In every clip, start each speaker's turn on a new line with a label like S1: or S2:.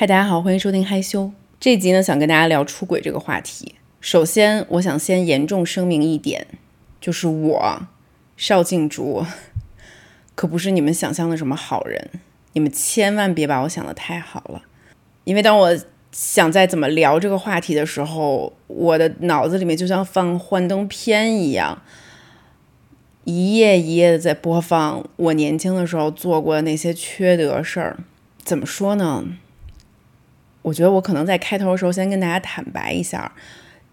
S1: 嗨，大家好，欢迎收听害羞这集呢，想跟大家聊出轨这个话题。首先，我想先严重声明一点，就是我邵静竹可不是你们想象的什么好人，你们千万别把我想的太好了。因为当我想在怎么聊这个话题的时候，我的脑子里面就像放幻灯片一样，一页一页的在播放我年轻的时候做过的那些缺德事儿。怎么说呢？我觉得我可能在开头的时候先跟大家坦白一下，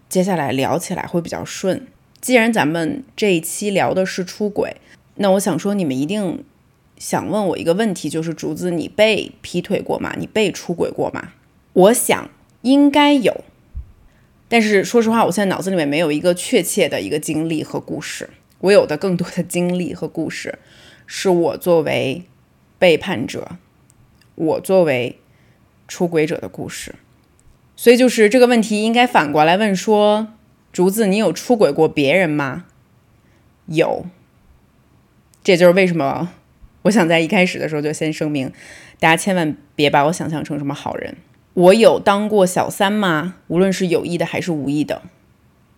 S1: 接下来聊起来会比较顺。既然咱们这一期聊的是出轨，那我想说你们一定想问我一个问题，就是竹子，你被劈腿过吗？你被出轨过吗？我想应该有，但是说实话，我现在脑子里面没有一个确切的一个经历和故事。我有的更多的经历和故事，是我作为背叛者，我作为。出轨者的故事，所以就是这个问题应该反过来问说：竹子，你有出轨过别人吗？有，这就是为什么我想在一开始的时候就先声明，大家千万别把我想象成什么好人。我有当过小三吗？无论是有意的还是无意的，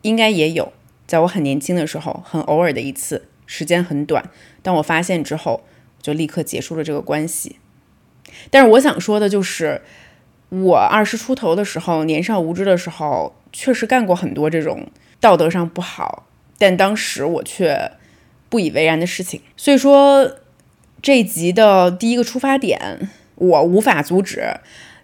S1: 应该也有。在我很年轻的时候，很偶尔的一次，时间很短。当我发现之后，就立刻结束了这个关系。但是我想说的就是。我二十出头的时候，年少无知的时候，确实干过很多这种道德上不好，但当时我却不以为然的事情。所以说，这集的第一个出发点，我无法阻止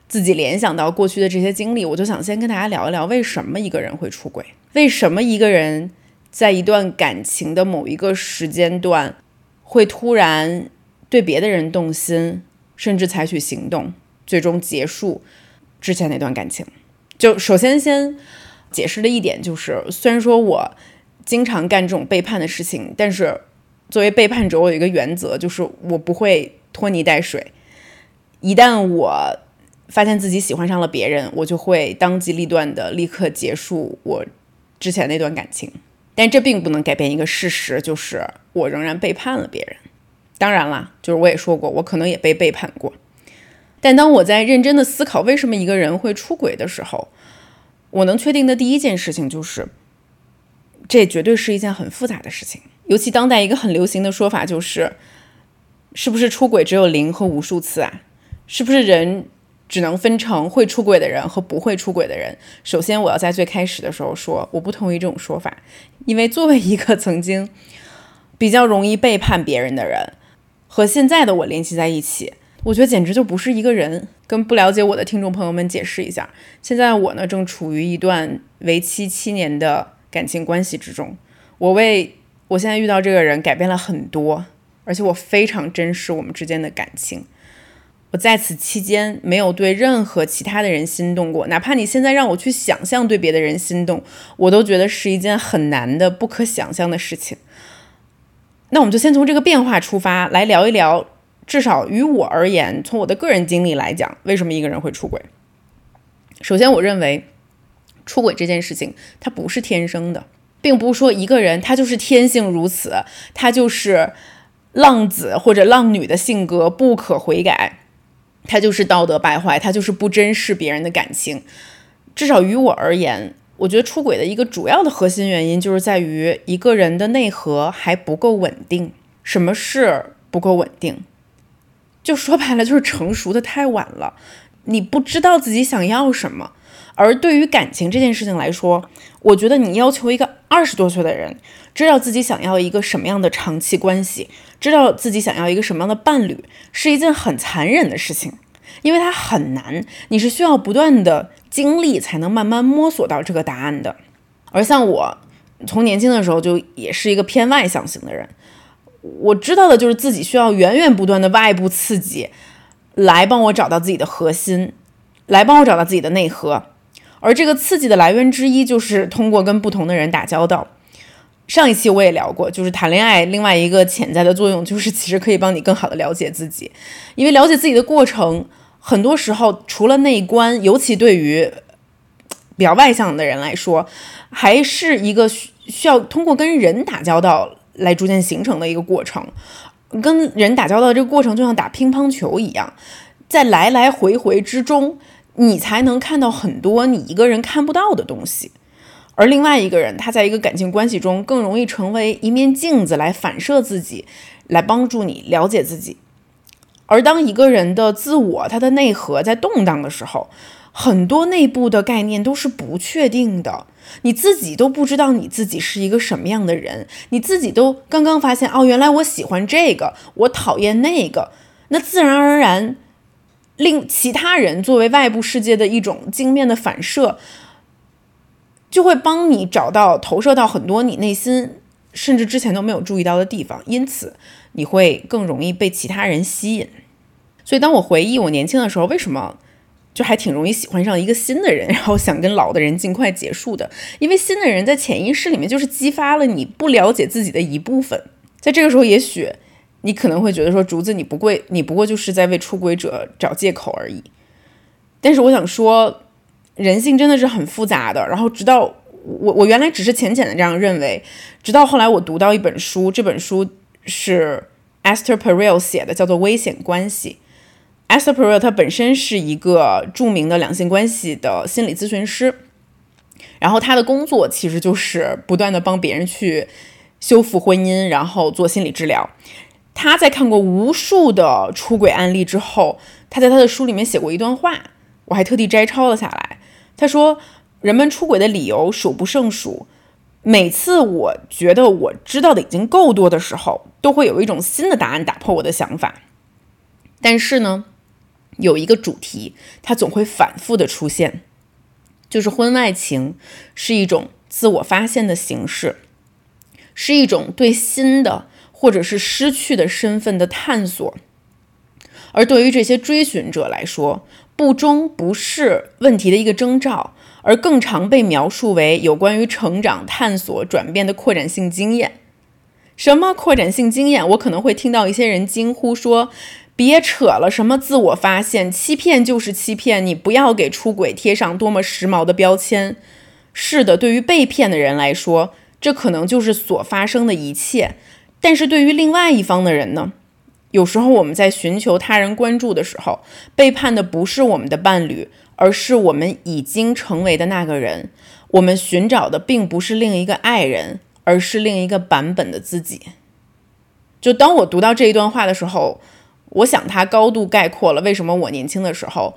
S1: 自己联想到过去的这些经历，我就想先跟大家聊一聊，为什么一个人会出轨？为什么一个人在一段感情的某一个时间段，会突然对别的人动心，甚至采取行动？最终结束之前那段感情，就首先先解释的一点就是，虽然说我经常干这种背叛的事情，但是作为背叛者，我有一个原则，就是我不会拖泥带水。一旦我发现自己喜欢上了别人，我就会当机立断的立刻结束我之前那段感情。但这并不能改变一个事实，就是我仍然背叛了别人。当然啦，就是我也说过，我可能也被背叛过。但当我在认真的思考为什么一个人会出轨的时候，我能确定的第一件事情就是，这绝对是一件很复杂的事情。尤其当代一个很流行的说法就是，是不是出轨只有零和无数次啊？是不是人只能分成会出轨的人和不会出轨的人？首先，我要在最开始的时候说，我不同意这种说法，因为作为一个曾经比较容易背叛别人的人，和现在的我联系在一起。我觉得简直就不是一个人。跟不了解我的听众朋友们解释一下，现在我呢正处于一段为期七年的感情关系之中。我为我现在遇到这个人改变了很多，而且我非常珍视我们之间的感情。我在此期间没有对任何其他的人心动过，哪怕你现在让我去想象对别的人心动，我都觉得是一件很难的、不可想象的事情。那我们就先从这个变化出发来聊一聊。至少于我而言，从我的个人经历来讲，为什么一个人会出轨？首先，我认为出轨这件事情它不是天生的，并不是说一个人他就是天性如此，他就是浪子或者浪女的性格不可悔改，他就是道德败坏，他就是不珍视别人的感情。至少于我而言，我觉得出轨的一个主要的核心原因就是在于一个人的内核还不够稳定。什么是不够稳定？就说白了，就是成熟的太晚了，你不知道自己想要什么。而对于感情这件事情来说，我觉得你要求一个二十多岁的人知道自己想要一个什么样的长期关系，知道自己想要一个什么样的伴侣，是一件很残忍的事情，因为它很难，你是需要不断的经历才能慢慢摸索到这个答案的。而像我，从年轻的时候就也是一个偏外向型的人。我知道的就是自己需要源源不断的外部刺激，来帮我找到自己的核心，来帮我找到自己的内核。而这个刺激的来源之一，就是通过跟不同的人打交道。上一期我也聊过，就是谈恋爱另外一个潜在的作用，就是其实可以帮你更好的了解自己。因为了解自己的过程，很多时候除了内观，尤其对于比较外向的人来说，还是一个需需要通过跟人打交道。来逐渐形成的一个过程，跟人打交道这个过程就像打乒乓球一样，在来来回回之中，你才能看到很多你一个人看不到的东西。而另外一个人，他在一个感情关系中更容易成为一面镜子，来反射自己，来帮助你了解自己。而当一个人的自我，他的内核在动荡的时候，很多内部的概念都是不确定的，你自己都不知道你自己是一个什么样的人，你自己都刚刚发现哦，原来我喜欢这个，我讨厌那个，那自然而然，令其他人作为外部世界的一种镜面的反射。就会帮你找到投射到很多你内心甚至之前都没有注意到的地方，因此你会更容易被其他人吸引。所以当我回忆我年轻的时候，为什么就还挺容易喜欢上一个新的人，然后想跟老的人尽快结束的？因为新的人在潜意识里面就是激发了你不了解自己的一部分。在这个时候，也许你可能会觉得说，竹子你不会，你不过就是在为出轨者找借口而已。但是我想说。人性真的是很复杂的。然后，直到我我原来只是浅浅的这样认为，直到后来我读到一本书，这本书是 Esther Perel 写的，叫做《危险关系》。Esther Perel 她本身是一个著名的两性关系的心理咨询师，然后她的工作其实就是不断的帮别人去修复婚姻，然后做心理治疗。她在看过无数的出轨案例之后，她在她的书里面写过一段话，我还特地摘抄了下来。他说：“人们出轨的理由数不胜数。每次我觉得我知道的已经够多的时候，都会有一种新的答案打破我的想法。但是呢，有一个主题，它总会反复的出现，就是婚外情是一种自我发现的形式，是一种对新的或者是失去的身份的探索。而对于这些追寻者来说，”不忠不是问题的一个征兆，而更常被描述为有关于成长、探索、转变的扩展性经验。什么扩展性经验？我可能会听到一些人惊呼说：“别扯了，什么自我发现，欺骗就是欺骗，你不要给出轨贴上多么时髦的标签。”是的，对于被骗的人来说，这可能就是所发生的一切。但是对于另外一方的人呢？有时候我们在寻求他人关注的时候，背叛的不是我们的伴侣，而是我们已经成为的那个人。我们寻找的并不是另一个爱人，而是另一个版本的自己。就当我读到这一段话的时候，我想它高度概括了为什么我年轻的时候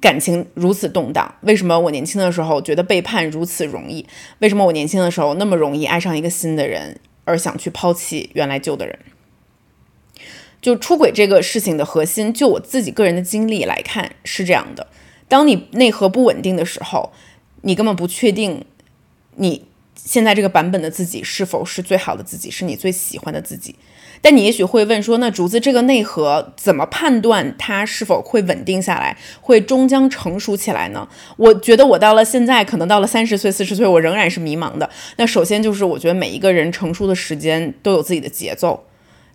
S1: 感情如此动荡，为什么我年轻的时候觉得背叛如此容易，为什么我年轻的时候那么容易爱上一个新的人，而想去抛弃原来旧的人。就出轨这个事情的核心，就我自己个人的经历来看是这样的：当你内核不稳定的时候，你根本不确定你现在这个版本的自己是否是最好的自己，是你最喜欢的自己。但你也许会问说，那竹子这个内核怎么判断它是否会稳定下来，会终将成熟起来呢？我觉得我到了现在，可能到了三十岁、四十岁，我仍然是迷茫的。那首先就是我觉得每一个人成熟的时间都有自己的节奏。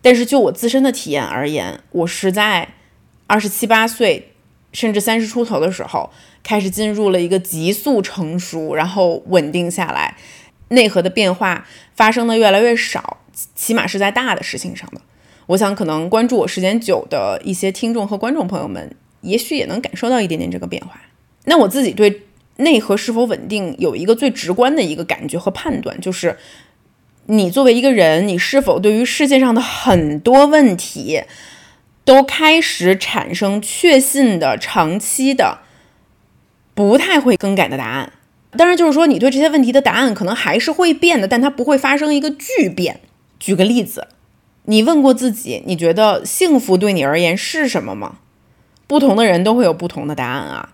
S1: 但是就我自身的体验而言，我是在二十七八岁，甚至三十出头的时候，开始进入了一个急速成熟，然后稳定下来，内核的变化发生的越来越少，起码是在大的事情上的。我想，可能关注我时间久的一些听众和观众朋友们，也许也能感受到一点点这个变化。那我自己对内核是否稳定有一个最直观的一个感觉和判断，就是。你作为一个人，你是否对于世界上的很多问题都开始产生确信的、长期的、不太会更改的答案？当然，就是说你对这些问题的答案可能还是会变的，但它不会发生一个巨变。举个例子，你问过自己，你觉得幸福对你而言是什么吗？不同的人都会有不同的答案啊。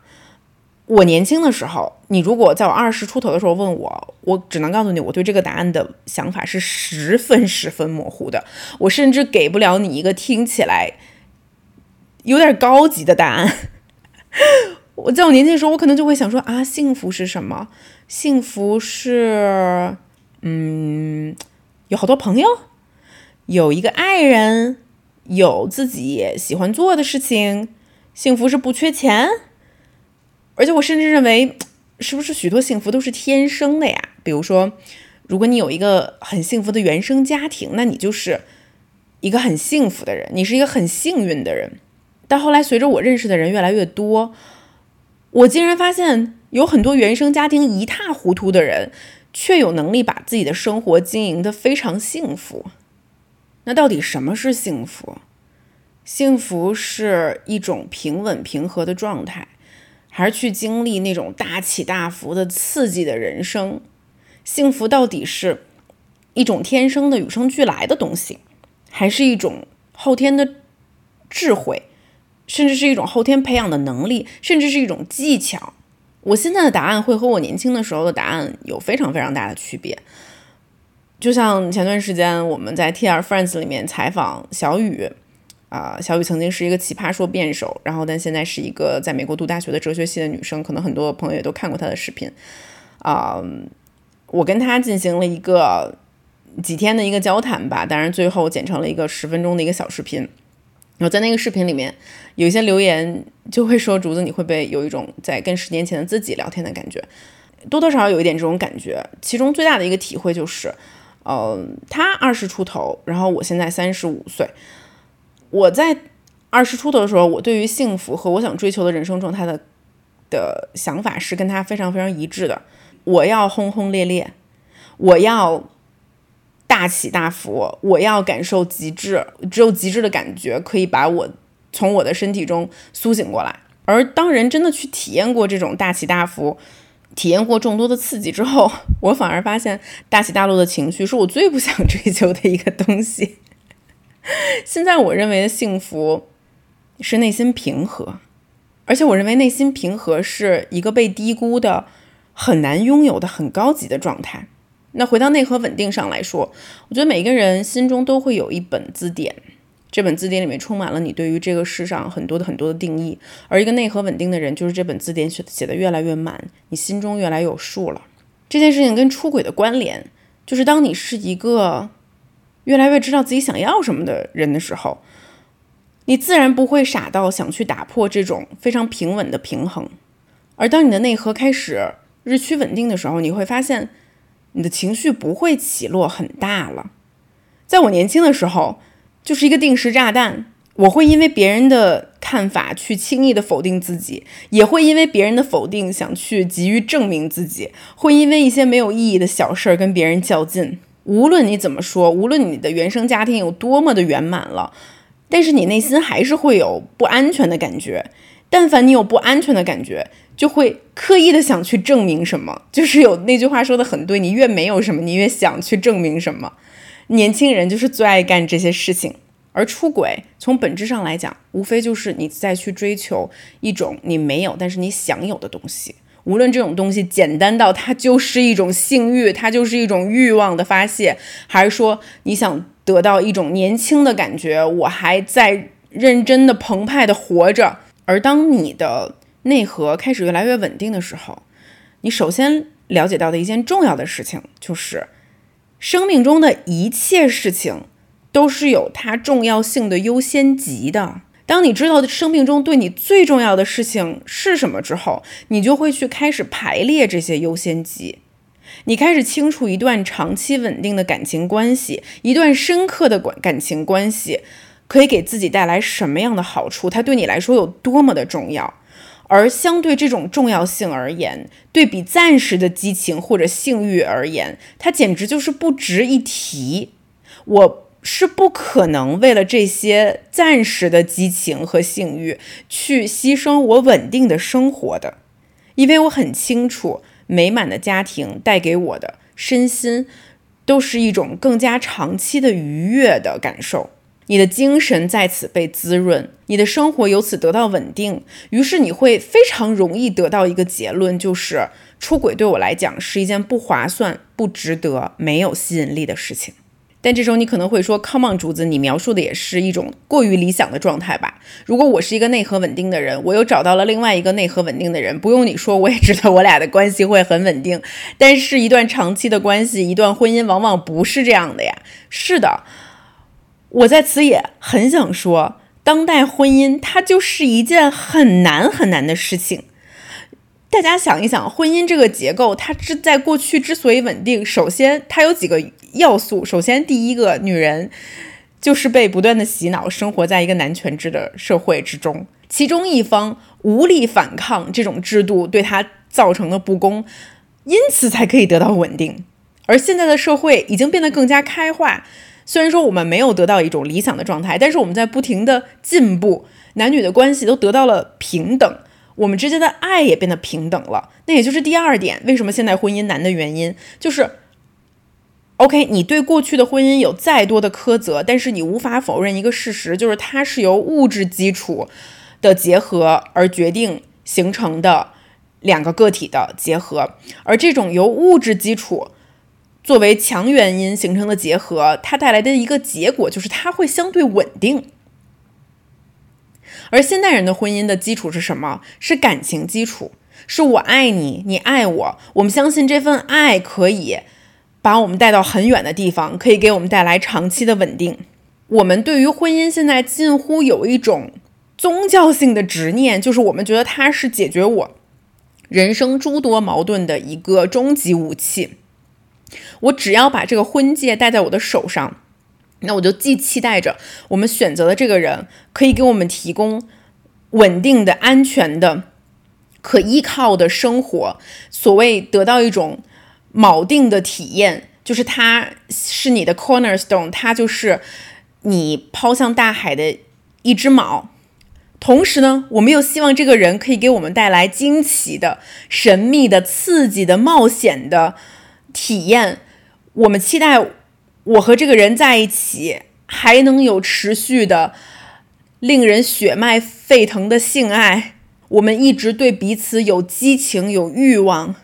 S1: 我年轻的时候，你如果在我二十出头的时候问我，我只能告诉你，我对这个答案的想法是十分十分模糊的。我甚至给不了你一个听起来有点高级的答案。我在我年轻的时候，我可能就会想说啊，幸福是什么？幸福是，嗯，有好多朋友，有一个爱人，有自己喜欢做的事情。幸福是不缺钱。而且我甚至认为，是不是许多幸福都是天生的呀？比如说，如果你有一个很幸福的原生家庭，那你就是一个很幸福的人，你是一个很幸运的人。但后来随着我认识的人越来越多，我竟然发现有很多原生家庭一塌糊涂的人，却有能力把自己的生活经营的非常幸福。那到底什么是幸福？幸福是一种平稳平和的状态，还是去经历那种大起大伏的刺激的人生？幸福到底是一种天生的与生俱来的东西，还是一种后天的智慧，甚至是一种后天培养的能力，甚至是一种技巧？我现在的答案会和我年轻的时候的答案有非常非常大的区别。就像前段时间我们在 TR Friends 里面采访小雨，啊，小雨曾经是一个奇葩说辩手，然后但现在是一个在美国读大学的哲学系的女生，可能很多朋友也都看过她的视频，啊，我跟她进行了一个几天的一个交谈吧，当然最后剪成了一个十分钟的一个小视频，然后在那个视频里面有一些留言就会说竹子你会不会有一种在跟十年前的自己聊天的感觉，多多少少有一点这种感觉，其中最大的一个体会就是。呃，他二十出头，然后我现在三十五岁。我在二十出头的时候，我对于幸福和我想追求的人生状态的的想法是跟他非常非常一致的。我要轰轰烈烈，我要大起大伏，我要感受极致，只有极致的感觉可以把我从我的身体中苏醒过来。而当人真的去体验过这种大起大伏，体验过众多的刺激之后，我反而发现大起大落的情绪是我最不想追求的一个东西。现在我认为的幸福是内心平和，而且我认为内心平和是一个被低估的、很难拥有的很高级的状态。那回到内核稳定上来说，我觉得每个人心中都会有一本字典。这本字典里面充满了你对于这个世上很多的很多的定义，而一个内核稳定的人，就是这本字典写写的越来越满，你心中越来越有数了。这件事情跟出轨的关联，就是当你是一个越来越知道自己想要什么的人的时候，你自然不会傻到想去打破这种非常平稳的平衡。而当你的内核开始日趋稳定的时候，你会发现你的情绪不会起落很大了。在我年轻的时候。就是一个定时炸弹，我会因为别人的看法去轻易的否定自己，也会因为别人的否定想去急于证明自己，会因为一些没有意义的小事儿跟别人较劲。无论你怎么说，无论你的原生家庭有多么的圆满了，但是你内心还是会有不安全的感觉。但凡你有不安全的感觉，就会刻意的想去证明什么。就是有那句话说的很对，你越没有什么，你越想去证明什么。年轻人就是最爱干这些事情，而出轨从本质上来讲，无非就是你在去追求一种你没有但是你想有的东西。无论这种东西简单到它就是一种性欲，它就是一种欲望的发泄，还是说你想得到一种年轻的感觉，我还在认真的澎湃的活着。而当你的内核开始越来越稳定的时候，你首先了解到的一件重要的事情就是。生命中的一切事情都是有它重要性的优先级的。当你知道生命中对你最重要的事情是什么之后，你就会去开始排列这些优先级。你开始清楚一段长期稳定的感情关系，一段深刻的感感情关系可以给自己带来什么样的好处，它对你来说有多么的重要。而相对这种重要性而言，对比暂时的激情或者性欲而言，它简直就是不值一提。我是不可能为了这些暂时的激情和性欲去牺牲我稳定的生活的，因为我很清楚，美满的家庭带给我的身心都是一种更加长期的愉悦的感受。你的精神在此被滋润，你的生活由此得到稳定，于是你会非常容易得到一个结论，就是出轨对我来讲是一件不划算、不值得、没有吸引力的事情。但这时候你可能会说：“Come on，竹子，你描述的也是一种过于理想的状态吧？如果我是一个内核稳定的人，我又找到了另外一个内核稳定的人，不用你说，我也知道我俩的关系会很稳定。但是，一段长期的关系，一段婚姻，往往不是这样的呀。是的。”我在此也很想说，当代婚姻它就是一件很难很难的事情。大家想一想，婚姻这个结构，它之在过去之所以稳定，首先它有几个要素。首先，第一个，女人就是被不断的洗脑，生活在一个男权制的社会之中，其中一方无力反抗这种制度对他造成的不公，因此才可以得到稳定。而现在的社会已经变得更加开化，虽然说我们没有得到一种理想的状态，但是我们在不停的进步，男女的关系都得到了平等，我们之间的爱也变得平等了。那也就是第二点，为什么现在婚姻难的原因，就是。OK，你对过去的婚姻有再多的苛责，但是你无法否认一个事实，就是它是由物质基础的结合而决定形成的两个个体的结合，而这种由物质基础作为强原因形成的结合，它带来的一个结果就是它会相对稳定。而现代人的婚姻的基础是什么？是感情基础，是我爱你，你爱我，我们相信这份爱可以。把我们带到很远的地方，可以给我们带来长期的稳定。我们对于婚姻现在近乎有一种宗教性的执念，就是我们觉得它是解决我人生诸多矛盾的一个终极武器。我只要把这个婚戒戴在我的手上，那我就既期待着我们选择的这个人可以给我们提供稳定的、安全的、可依靠的生活，所谓得到一种。锚定的体验，就是它是你的 cornerstone，它就是你抛向大海的一只锚。同时呢，我们又希望这个人可以给我们带来惊奇的、神秘的、刺激的、冒险的体验。我们期待我和这个人在一起，还能有持续的、令人血脉沸腾的性爱。我们一直对彼此有激情、有欲望。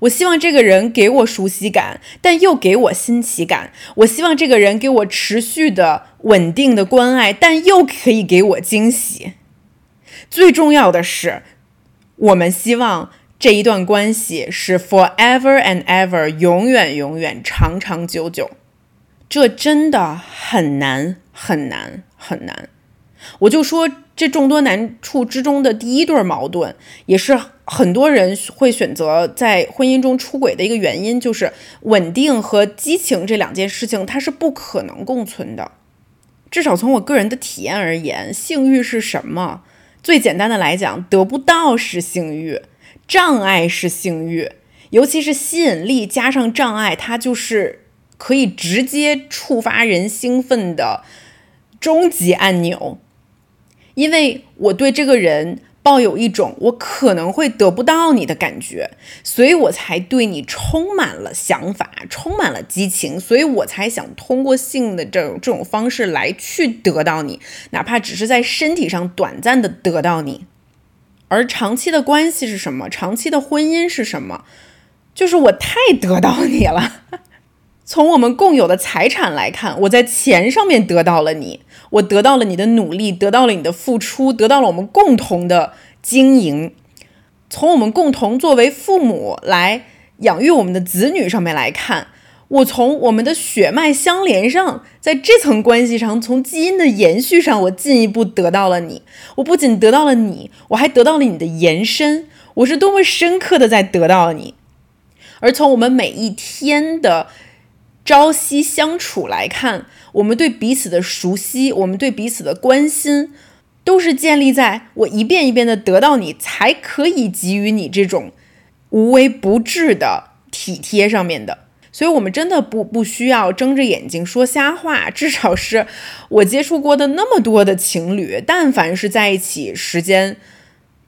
S1: 我希望这个人给我熟悉感，但又给我新奇感。我希望这个人给我持续的、稳定的关爱，但又可以给我惊喜。最重要的是，我们希望这一段关系是 forever and ever，永远、永远、长长久久。这真的很难，很难，很难。我就说，这众多难处之中的第一对矛盾，也是。很多人会选择在婚姻中出轨的一个原因，就是稳定和激情这两件事情，它是不可能共存的。至少从我个人的体验而言，性欲是什么？最简单的来讲，得不到是性欲，障碍是性欲，尤其是吸引力加上障碍，它就是可以直接触发人兴奋的终极按钮。因为我对这个人。抱有一种我可能会得不到你的感觉，所以我才对你充满了想法，充满了激情，所以我才想通过性的这种这种方式来去得到你，哪怕只是在身体上短暂的得到你。而长期的关系是什么？长期的婚姻是什么？就是我太得到你了。从我们共有的财产来看，我在钱上面得到了你。我得到了你的努力，得到了你的付出，得到了我们共同的经营。从我们共同作为父母来养育我们的子女上面来看，我从我们的血脉相连上，在这层关系上，从基因的延续上，我进一步得到了你。我不仅得到了你，我还得到了你的延伸。我是多么深刻的在得到你。而从我们每一天的朝夕相处来看。我们对彼此的熟悉，我们对彼此的关心，都是建立在我一遍一遍的得到你，才可以给予你这种无微不至的体贴上面的。所以，我们真的不不需要睁着眼睛说瞎话。至少是我接触过的那么多的情侣，但凡是在一起时间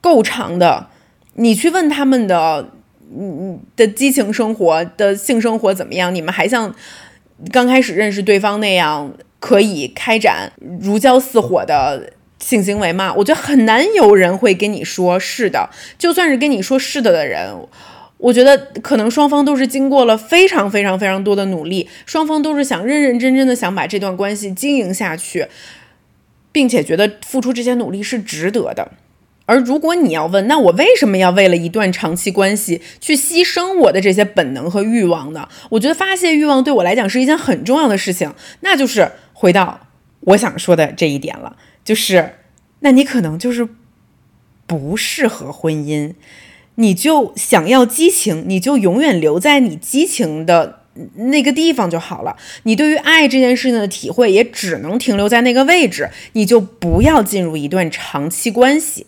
S1: 够长的，你去问他们的，嗯的激情生活的性生活怎么样，你们还像。刚开始认识对方那样可以开展如胶似火的性行为吗？我觉得很难有人会跟你说是的。就算是跟你说是的的人，我觉得可能双方都是经过了非常非常非常多的努力，双方都是想认认真真的想把这段关系经营下去，并且觉得付出这些努力是值得的。而如果你要问，那我为什么要为了一段长期关系去牺牲我的这些本能和欲望呢？我觉得发泄欲望对我来讲是一件很重要的事情，那就是回到我想说的这一点了，就是那你可能就是不适合婚姻，你就想要激情，你就永远留在你激情的那个地方就好了。你对于爱这件事情的体会也只能停留在那个位置，你就不要进入一段长期关系。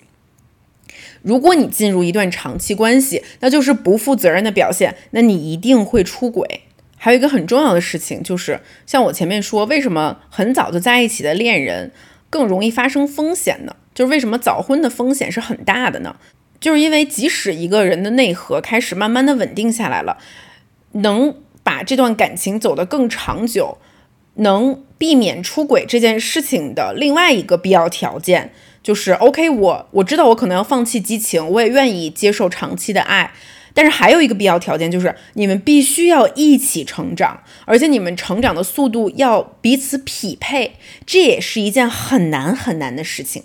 S1: 如果你进入一段长期关系，那就是不负责任的表现，那你一定会出轨。还有一个很重要的事情，就是像我前面说，为什么很早就在一起的恋人更容易发生风险呢？就是为什么早婚的风险是很大的呢？就是因为即使一个人的内核开始慢慢的稳定下来了，能把这段感情走得更长久，能避免出轨这件事情的另外一个必要条件。就是 OK，我我知道我可能要放弃激情，我也愿意接受长期的爱，但是还有一个必要条件就是你们必须要一起成长，而且你们成长的速度要彼此匹配，这也是一件很难很难的事情。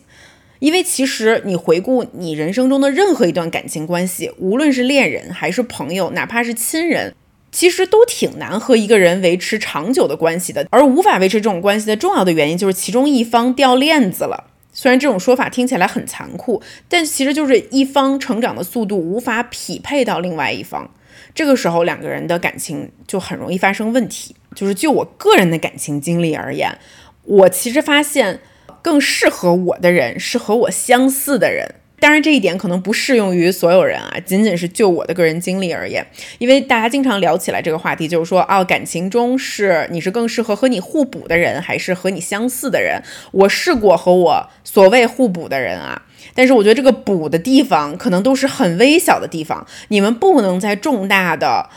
S1: 因为其实你回顾你人生中的任何一段感情关系，无论是恋人还是朋友，哪怕是亲人，其实都挺难和一个人维持长久的关系的。而无法维持这种关系的重要的原因就是其中一方掉链子了。虽然这种说法听起来很残酷，但其实就是一方成长的速度无法匹配到另外一方，这个时候两个人的感情就很容易发生问题。就是就我个人的感情经历而言，我其实发现更适合我的人是和我相似的人。当然，这一点可能不适用于所有人啊，仅仅是就我的个人经历而言。因为大家经常聊起来这个话题，就是说，哦，感情中是你是更适合和你互补的人，还是和你相似的人？我试过和我所谓互补的人啊，但是我觉得这个补的地方可能都是很微小的地方，你们不能在重大的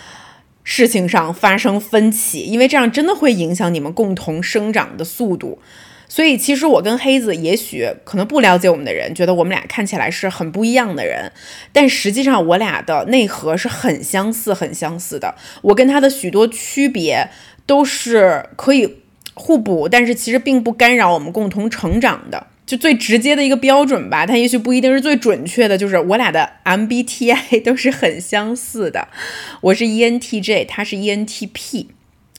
S1: 事情上发生分歧，因为这样真的会影响你们共同生长的速度。所以，其实我跟黑子，也许可能不了解我们的人，觉得我们俩看起来是很不一样的人，但实际上我俩的内核是很相似、很相似的。我跟他的许多区别都是可以互补，但是其实并不干扰我们共同成长的。就最直接的一个标准吧，它也许不一定是最准确的，就是我俩的 MBTI 都是很相似的。我是 ENTJ，他是 ENTP。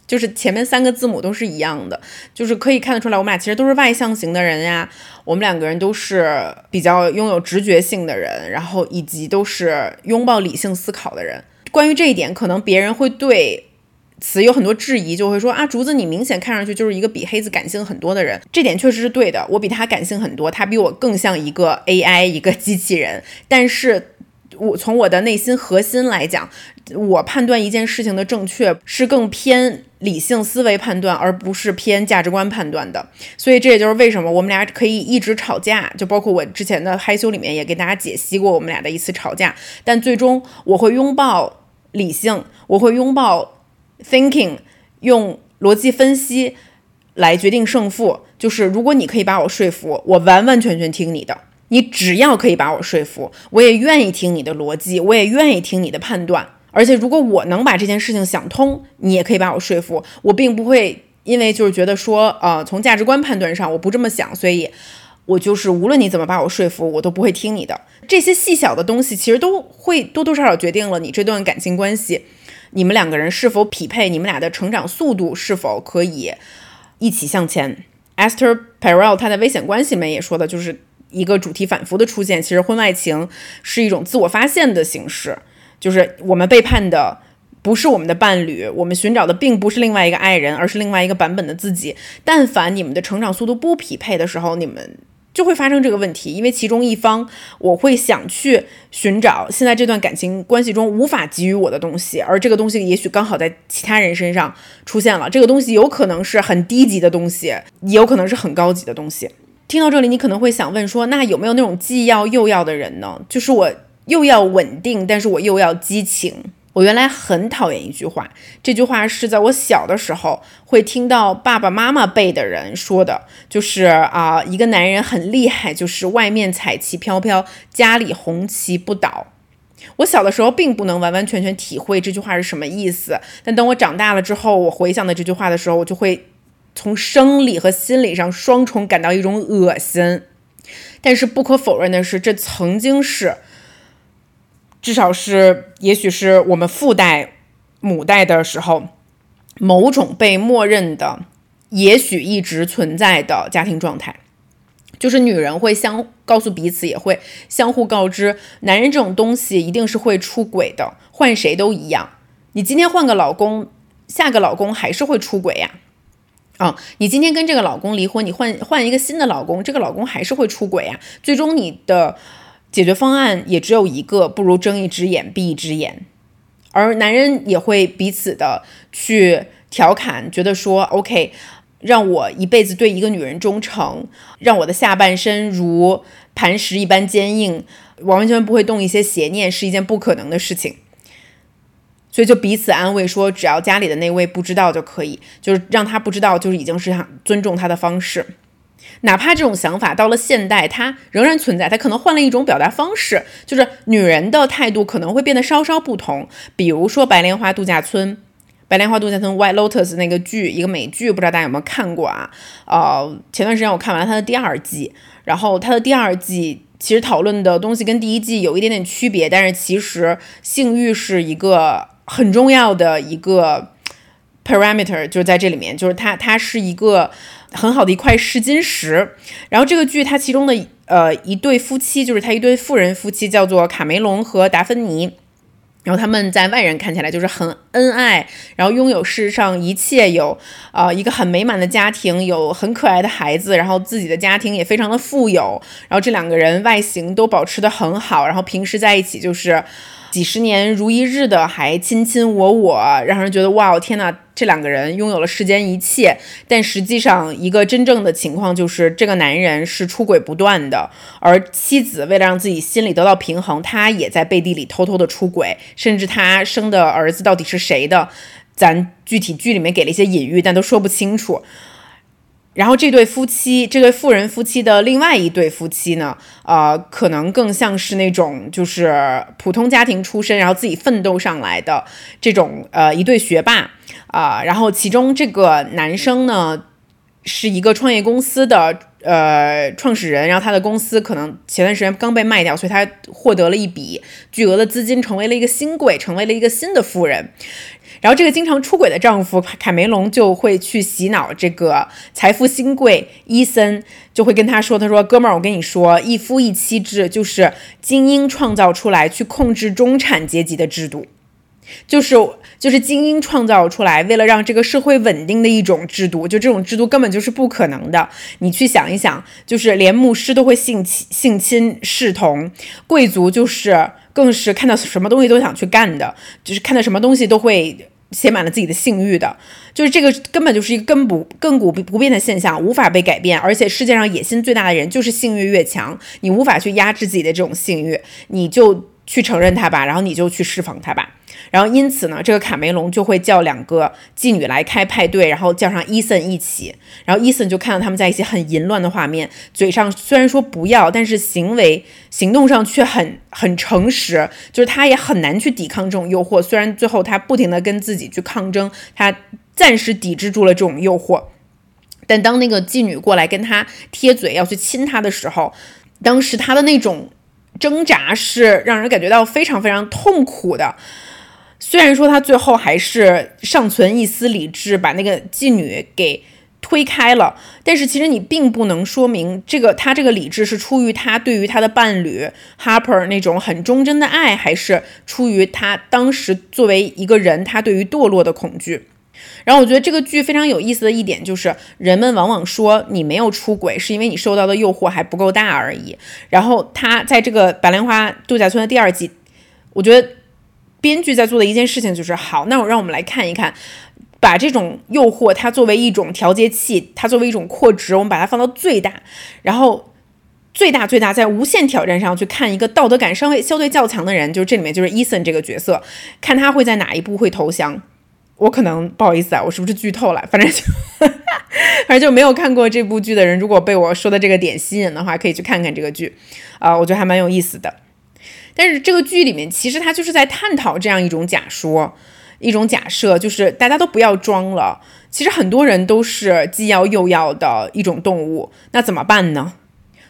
S1: 就是前面三个字母都是一样的，就是可以看得出来，我们俩其实都是外向型的人呀。我们两个人都是比较拥有直觉性的人，然后以及都是拥抱理性思考的人。关于这一点，可能别人会对此有很多质疑，就会说啊，竹子你明显看上去就是一个比黑子感性很多的人。这点确实是对的，我比他感性很多，他比我更像一个 AI 一个机器人。但是。我从我的内心核心来讲，我判断一件事情的正确是更偏理性思维判断，而不是偏价值观判断的。所以这也就是为什么我们俩可以一直吵架，就包括我之前的害羞里面也给大家解析过我们俩的一次吵架。但最终我会拥抱理性，我会拥抱 thinking，用逻辑分析来决定胜负。就是如果你可以把我说服，我完完全全听你的。你只要可以把我说服，我也愿意听你的逻辑，我也愿意听你的判断。而且，如果我能把这件事情想通，你也可以把我说服。我并不会因为就是觉得说，呃，从价值观判断上我不这么想，所以我就是无论你怎么把我说服，我都不会听你的。这些细小的东西其实都会多多少少决定了你这段感情关系，你们两个人是否匹配，你们俩的成长速度是否可以一起向前。Esther Perel 他在《危险关系》里面也说的就是。一个主题反复的出现，其实婚外情是一种自我发现的形式，就是我们背叛的不是我们的伴侣，我们寻找的并不是另外一个爱人，而是另外一个版本的自己。但凡你们的成长速度不匹配的时候，你们就会发生这个问题，因为其中一方我会想去寻找现在这段感情关系中无法给予我的东西，而这个东西也许刚好在其他人身上出现了。这个东西有可能是很低级的东西，也有可能是很高级的东西。听到这里，你可能会想问说，那有没有那种既要又要的人呢？就是我又要稳定，但是我又要激情。我原来很讨厌一句话，这句话是在我小的时候会听到爸爸妈妈辈的人说的，就是啊，一个男人很厉害，就是外面彩旗飘飘，家里红旗不倒。我小的时候并不能完完全全体会这句话是什么意思，但等我长大了之后，我回想的这句话的时候，我就会。从生理和心理上双重感到一种恶心，但是不可否认的是，这曾经是，至少是，也许是我们父代、母代的时候，某种被默认的，也许一直存在的家庭状态，就是女人会相告诉彼此，也会相互告知，男人这种东西一定是会出轨的，换谁都一样。你今天换个老公。下个老公还是会出轨呀。啊，你今天跟这个老公离婚，你换换一个新的老公，这个老公还是会出轨呀。最终你的解决方案也只有一个，不如睁一只眼闭一只眼。而男人也会彼此的去调侃，觉得说，OK，让我一辈子对一个女人忠诚，让我的下半身如磐石一般坚硬，完完全不会动一些邪念，是一件不可能的事情。所以就彼此安慰说，只要家里的那位不知道就可以，就是让他不知道，就是已经是尊重他的方式。哪怕这种想法到了现代，它仍然存在，它可能换了一种表达方式，就是女人的态度可能会变得稍稍不同。比如说《白莲花度假村》，《白莲花度假村》（White Lotus） 那个剧，一个美剧，不知道大家有没有看过啊？呃，前段时间我看完了它的第二季，然后它的第二季其实讨论的东西跟第一季有一点点区别，但是其实性欲是一个。很重要的一个 parameter 就是在这里面，就是它它是一个很好的一块试金石。然后这个剧它其中的呃一对夫妻，就是他一对富人夫妻，叫做卡梅隆和达芬妮。然后他们在外人看起来就是很恩爱，然后拥有世上一切，有呃一个很美满的家庭，有很可爱的孩子，然后自己的家庭也非常的富有。然后这两个人外形都保持的很好，然后平时在一起就是。几十年如一日的还亲亲我我，让人觉得哇，天呐，这两个人拥有了世间一切。但实际上，一个真正的情况就是，这个男人是出轨不断的，而妻子为了让自己心里得到平衡，他也在背地里偷偷的出轨，甚至他生的儿子到底是谁的，咱具体剧里面给了一些隐喻，但都说不清楚。然后这对夫妻，这对富人夫妻的另外一对夫妻呢，呃，可能更像是那种就是普通家庭出身，然后自己奋斗上来的这种呃一对学霸啊。然后其中这个男生呢，是一个创业公司的呃创始人，然后他的公司可能前段时间刚被卖掉，所以他获得了一笔巨额的资金，成为了一个新贵，成为了一个新的富人。然后这个经常出轨的丈夫卡梅隆就会去洗脑这个财富新贵伊森，就会跟他说：“他说哥们儿，我跟你说，一夫一妻制就是精英创造出来去控制中产阶级的制度，就是就是精英创造出来为了让这个社会稳定的一种制度，就这种制度根本就是不可能的。你去想一想，就是连牧师都会性侵性侵视同，贵族就是更是看到什么东西都想去干的，就是看到什么东西都会。”写满了自己的性欲的，就是这个根本就是一个根不亘古不变的现象，无法被改变。而且世界上野心最大的人就是性欲越强，你无法去压制自己的这种性欲，你就去承认它吧，然后你就去释放它吧。然后因此呢，这个卡梅隆就会叫两个妓女来开派对，然后叫上伊森一起。然后伊森就看到他们在一起很淫乱的画面，嘴上虽然说不要，但是行为行动上却很很诚实，就是他也很难去抵抗这种诱惑。虽然最后他不停的跟自己去抗争，他暂时抵制住了这种诱惑，但当那个妓女过来跟他贴嘴要去亲他的时候，当时他的那种挣扎是让人感觉到非常非常痛苦的。虽然说他最后还是尚存一丝理智，把那个妓女给推开了，但是其实你并不能说明这个他这个理智是出于他对于他的伴侣 Harper 那种很忠贞的爱，还是出于他当时作为一个人他对于堕落的恐惧。然后我觉得这个剧非常有意思的一点就是，人们往往说你没有出轨是因为你受到的诱惑还不够大而已。然后他在这个白莲花度假村的第二季，我觉得。编剧在做的一件事情就是好，那我让我们来看一看，把这种诱惑它作为一种调节器，它作为一种扩值，我们把它放到最大，然后最大最大在无限挑战上去看一个道德感稍微相对较强的人，就是这里面就是伊森这个角色，看他会在哪一步会投降。我可能不好意思啊，我是不是剧透了？反正就 反正就没有看过这部剧的人，如果被我说的这个点吸引的话，可以去看看这个剧啊，我觉得还蛮有意思的。但是这个剧里面，其实它就是在探讨这样一种假说，一种假设，就是大家都不要装了。其实很多人都是既要又要的一种动物，那怎么办呢？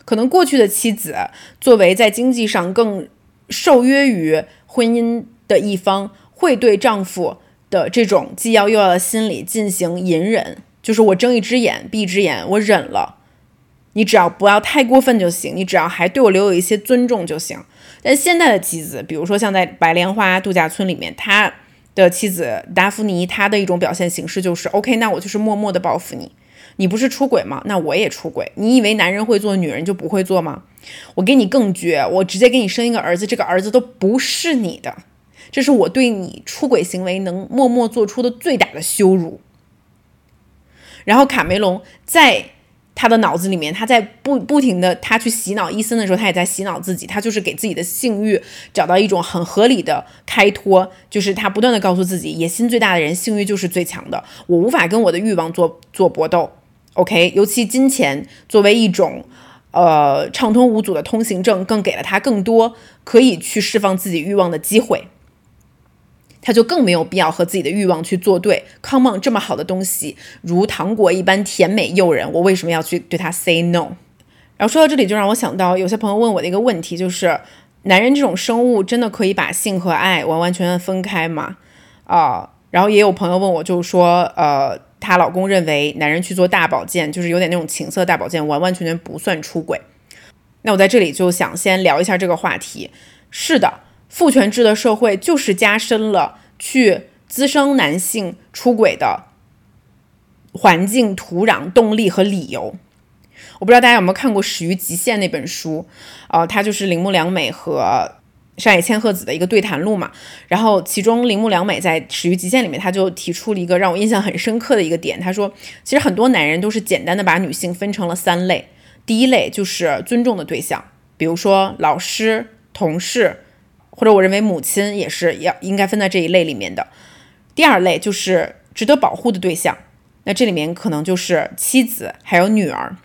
S1: 可能过去的妻子作为在经济上更受约于婚姻的一方，会对丈夫的这种既要又要的心理进行隐忍，就是我睁一只眼闭一只眼，我忍了，你只要不要太过分就行，你只要还对我留有一些尊重就行。但现在的妻子，比如说像在白莲花度假村里面，他的妻子达芙妮，她的一种表现形式就是：OK，那我就是默默的报复你。你不是出轨吗？那我也出轨。你以为男人会做，女人就不会做吗？我给你更绝，我直接给你生一个儿子，这个儿子都不是你的。这是我对你出轨行为能默默做出的最大的羞辱。然后卡梅隆在他的脑子里面，他在不不停的他去洗脑伊森的时候，他也在洗脑自己，他就是给自己的性欲找到一种很合理的开脱，就是他不断的告诉自己，野心最大的人性欲就是最强的，我无法跟我的欲望做做搏斗。OK，尤其金钱作为一种呃畅通无阻的通行证，更给了他更多可以去释放自己欲望的机会。他就更没有必要和自己的欲望去作对。Come on，这么好的东西，如糖果一般甜美诱人，我为什么要去对他 say no？然后说到这里，就让我想到有些朋友问我的一个问题，就是男人这种生物真的可以把性和爱完完全全分开吗？啊，然后也有朋友问我，就是说，呃，她老公认为男人去做大保健，就是有点那种情色大保健，完完全全不算出轨。那我在这里就想先聊一下这个话题。是的。父权制的社会就是加深了去滋生男性出轨的环境、土壤、动力和理由。我不知道大家有没有看过《始于极限》那本书，呃，它就是铃木良美和上野千鹤子的一个对谈录嘛。然后其中铃木良美在《始于极限》里面，他就提出了一个让我印象很深刻的一个点，他说，其实很多男人都是简单的把女性分成了三类，第一类就是尊重的对象，比如说老师、同事。或者我认为母亲也是要应该分在这一类里面的。第二类就是值得保护的对象，那这里面可能就是妻子还有女儿。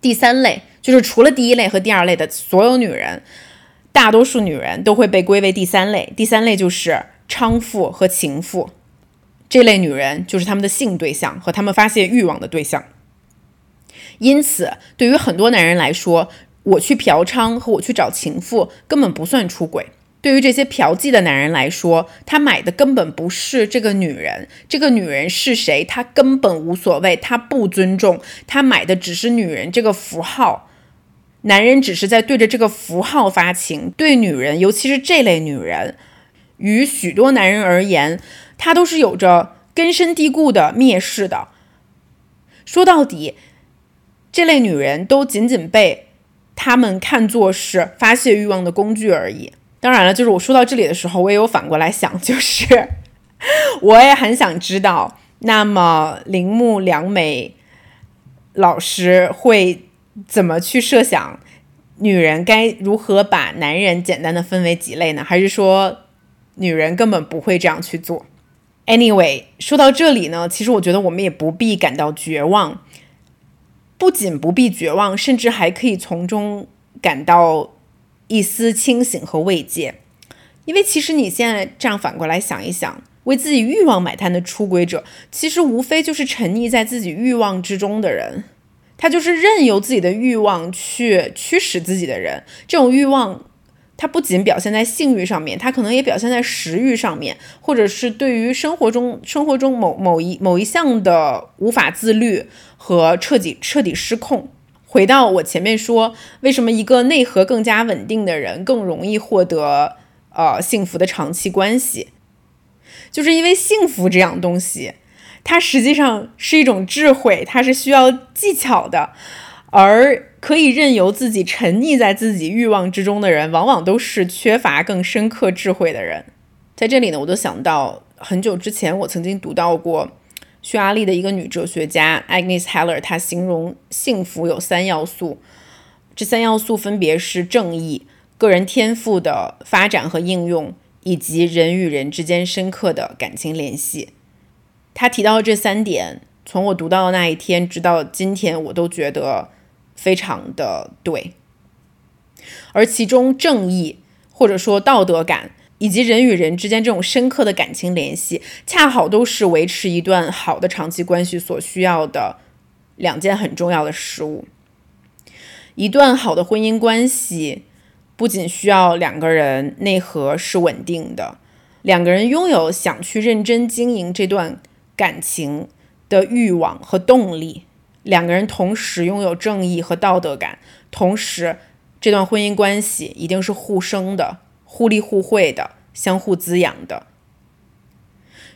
S1: 第三类就是除了第一类和第二类的所有女人，大多数女人都会被归为第三类。第三类就是娼妇和情妇，这类女人就是他们的性对象和他们发泄欲望的对象。因此，对于很多男人来说，我去嫖娼和我去找情妇根本不算出轨。对于这些嫖妓的男人来说，他买的根本不是这个女人，这个女人是谁，他根本无所谓，他不尊重，他买的只是女人这个符号。男人只是在对着这个符号发情，对女人，尤其是这类女人，于许多男人而言，他都是有着根深蒂固的蔑视的。说到底，这类女人都仅仅被他们看作是发泄欲望的工具而已。当然了，就是我说到这里的时候，我也有反过来想，就是 我也很想知道，那么铃木良美老师会怎么去设想女人该如何把男人简单的分为几类呢？还是说女人根本不会这样去做？Anyway，说到这里呢，其实我觉得我们也不必感到绝望，不仅不必绝望，甚至还可以从中感到。一丝清醒和慰藉，因为其实你现在这样反过来想一想，为自己欲望买单的出轨者，其实无非就是沉溺在自己欲望之中的人，他就是任由自己的欲望去驱使自己的人。这种欲望，它不仅表现在性欲上面，它可能也表现在食欲上面，或者是对于生活中生活中某某一某一项的无法自律和彻底彻底失控。回到我前面说，为什么一个内核更加稳定的人更容易获得呃幸福的长期关系？就是因为幸福这样东西，它实际上是一种智慧，它是需要技巧的，而可以任由自己沉溺在自己欲望之中的人，往往都是缺乏更深刻智慧的人。在这里呢，我就想到很久之前我曾经读到过。匈牙利的一个女哲学家 Agnes Heller，她形容幸福有三要素，这三要素分别是正义、个人天赋的发展和应用，以及人与人之间深刻的感情联系。她提到这三点，从我读到的那一天直到今天，我都觉得非常的对。而其中正义或者说道德感。以及人与人之间这种深刻的感情联系，恰好都是维持一段好的长期关系所需要的两件很重要的事物。一段好的婚姻关系不仅需要两个人内核是稳定的，两个人拥有想去认真经营这段感情的欲望和动力，两个人同时拥有正义和道德感，同时这段婚姻关系一定是互生的。互利互惠的，相互滋养的。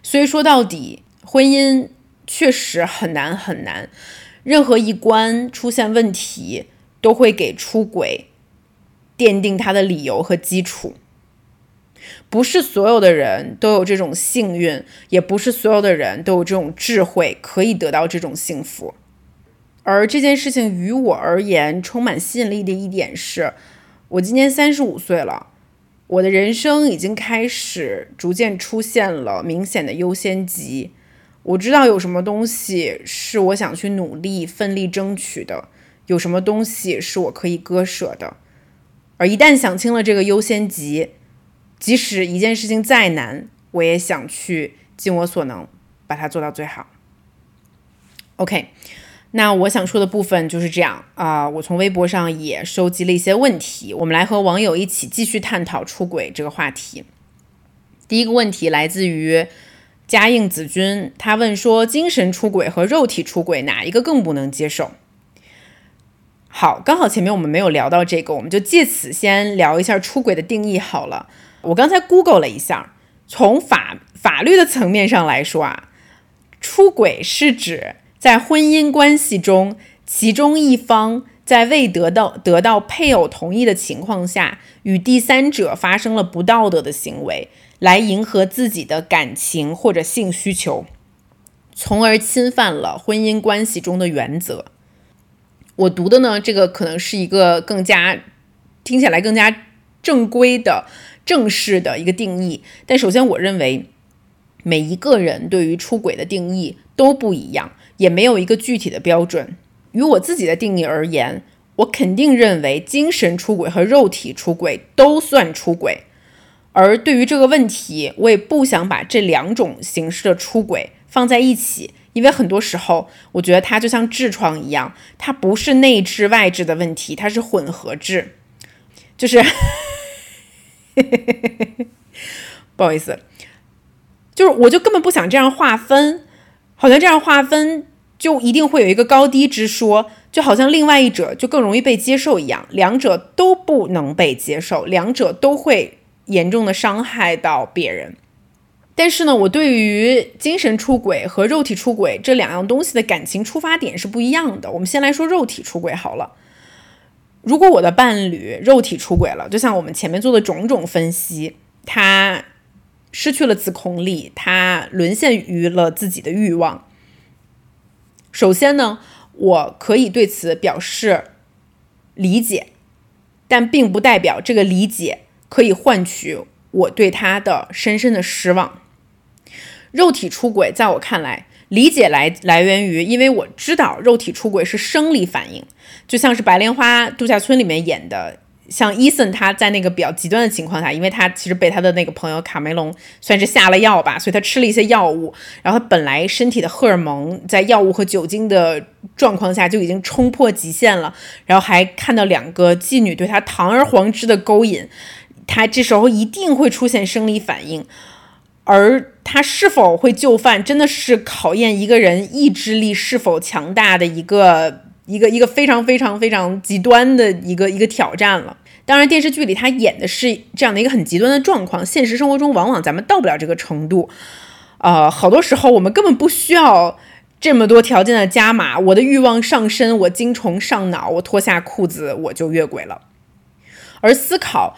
S1: 所以说到底，婚姻确实很难很难，任何一关出现问题，都会给出轨奠定他的理由和基础。不是所有的人都有这种幸运，也不是所有的人都有这种智慧，可以得到这种幸福。而这件事情于我而言充满吸引力的一点是，我今年三十五岁了，我的人生已经开始逐渐出现了明显的优先级。我知道有什么东西是我想去努力、奋力争取的，有什么东西是我可以割舍的。而一旦想清了这个优先级，即使一件事情再难，我也想去尽我所能把它做到最好。OK，那我想说的部分就是这样啊。我从微博上也收集了一些问题，我们来和网友一起继续探讨出轨这个话题。第一个问题来自于嘉应子君，他问说：精神出轨和肉体出轨哪一个更不能接受？好，刚好前面我们没有聊到这个，我们就借此先聊一下出轨的定义好了。我刚才 Google 了一下，从法法律的层面上来说啊，出轨是指在婚姻关系中，其中一方在未得到得到配偶同意的情况下，与第三者发生了不道德的行为，来迎合自己的感情或者性需求，从而侵犯了婚姻关系中的原则。我读的呢，这个可能是一个更加听起来更加正规的。正式的一个定义，但首先我认为每一个人对于出轨的定义都不一样，也没有一个具体的标准。于我自己的定义而言，我肯定认为精神出轨和肉体出轨都算出轨。而对于这个问题，我也不想把这两种形式的出轨放在一起，因为很多时候我觉得它就像痔疮一样，它不是内痔外痔的问题，它是混合痔，就是。不好意思，就是我就根本不想这样划分，好像这样划分就一定会有一个高低之说，就好像另外一者就更容易被接受一样，两者都不能被接受，两者都会严重的伤害到别人。但是呢，我对于精神出轨和肉体出轨这两样东西的感情出发点是不一样的。我们先来说肉体出轨好了。如果我的伴侣肉体出轨了，就像我们前面做的种种分析，他失去了自控力，他沦陷于了自己的欲望。首先呢，我可以对此表示理解，但并不代表这个理解可以换取我对他的深深的失望。肉体出轨，在我看来。理解来来源于，因为我知道肉体出轨是生理反应，就像是《白莲花度假村》里面演的，像伊森他在那个比较极端的情况下，因为他其实被他的那个朋友卡梅隆算是下了药吧，所以他吃了一些药物，然后他本来身体的荷尔蒙在药物和酒精的状况下就已经冲破极限了，然后还看到两个妓女对他堂而皇之的勾引，他这时候一定会出现生理反应。而他是否会就范，真的是考验一个人意志力是否强大的一个一个一个非常非常非常极端的一个一个挑战了。当然，电视剧里他演的是这样的一个很极端的状况，现实生活中往往咱们到不了这个程度。呃，好多时候我们根本不需要这么多条件的加码，我的欲望上身，我精虫上脑，我脱下裤子我就越轨了。而思考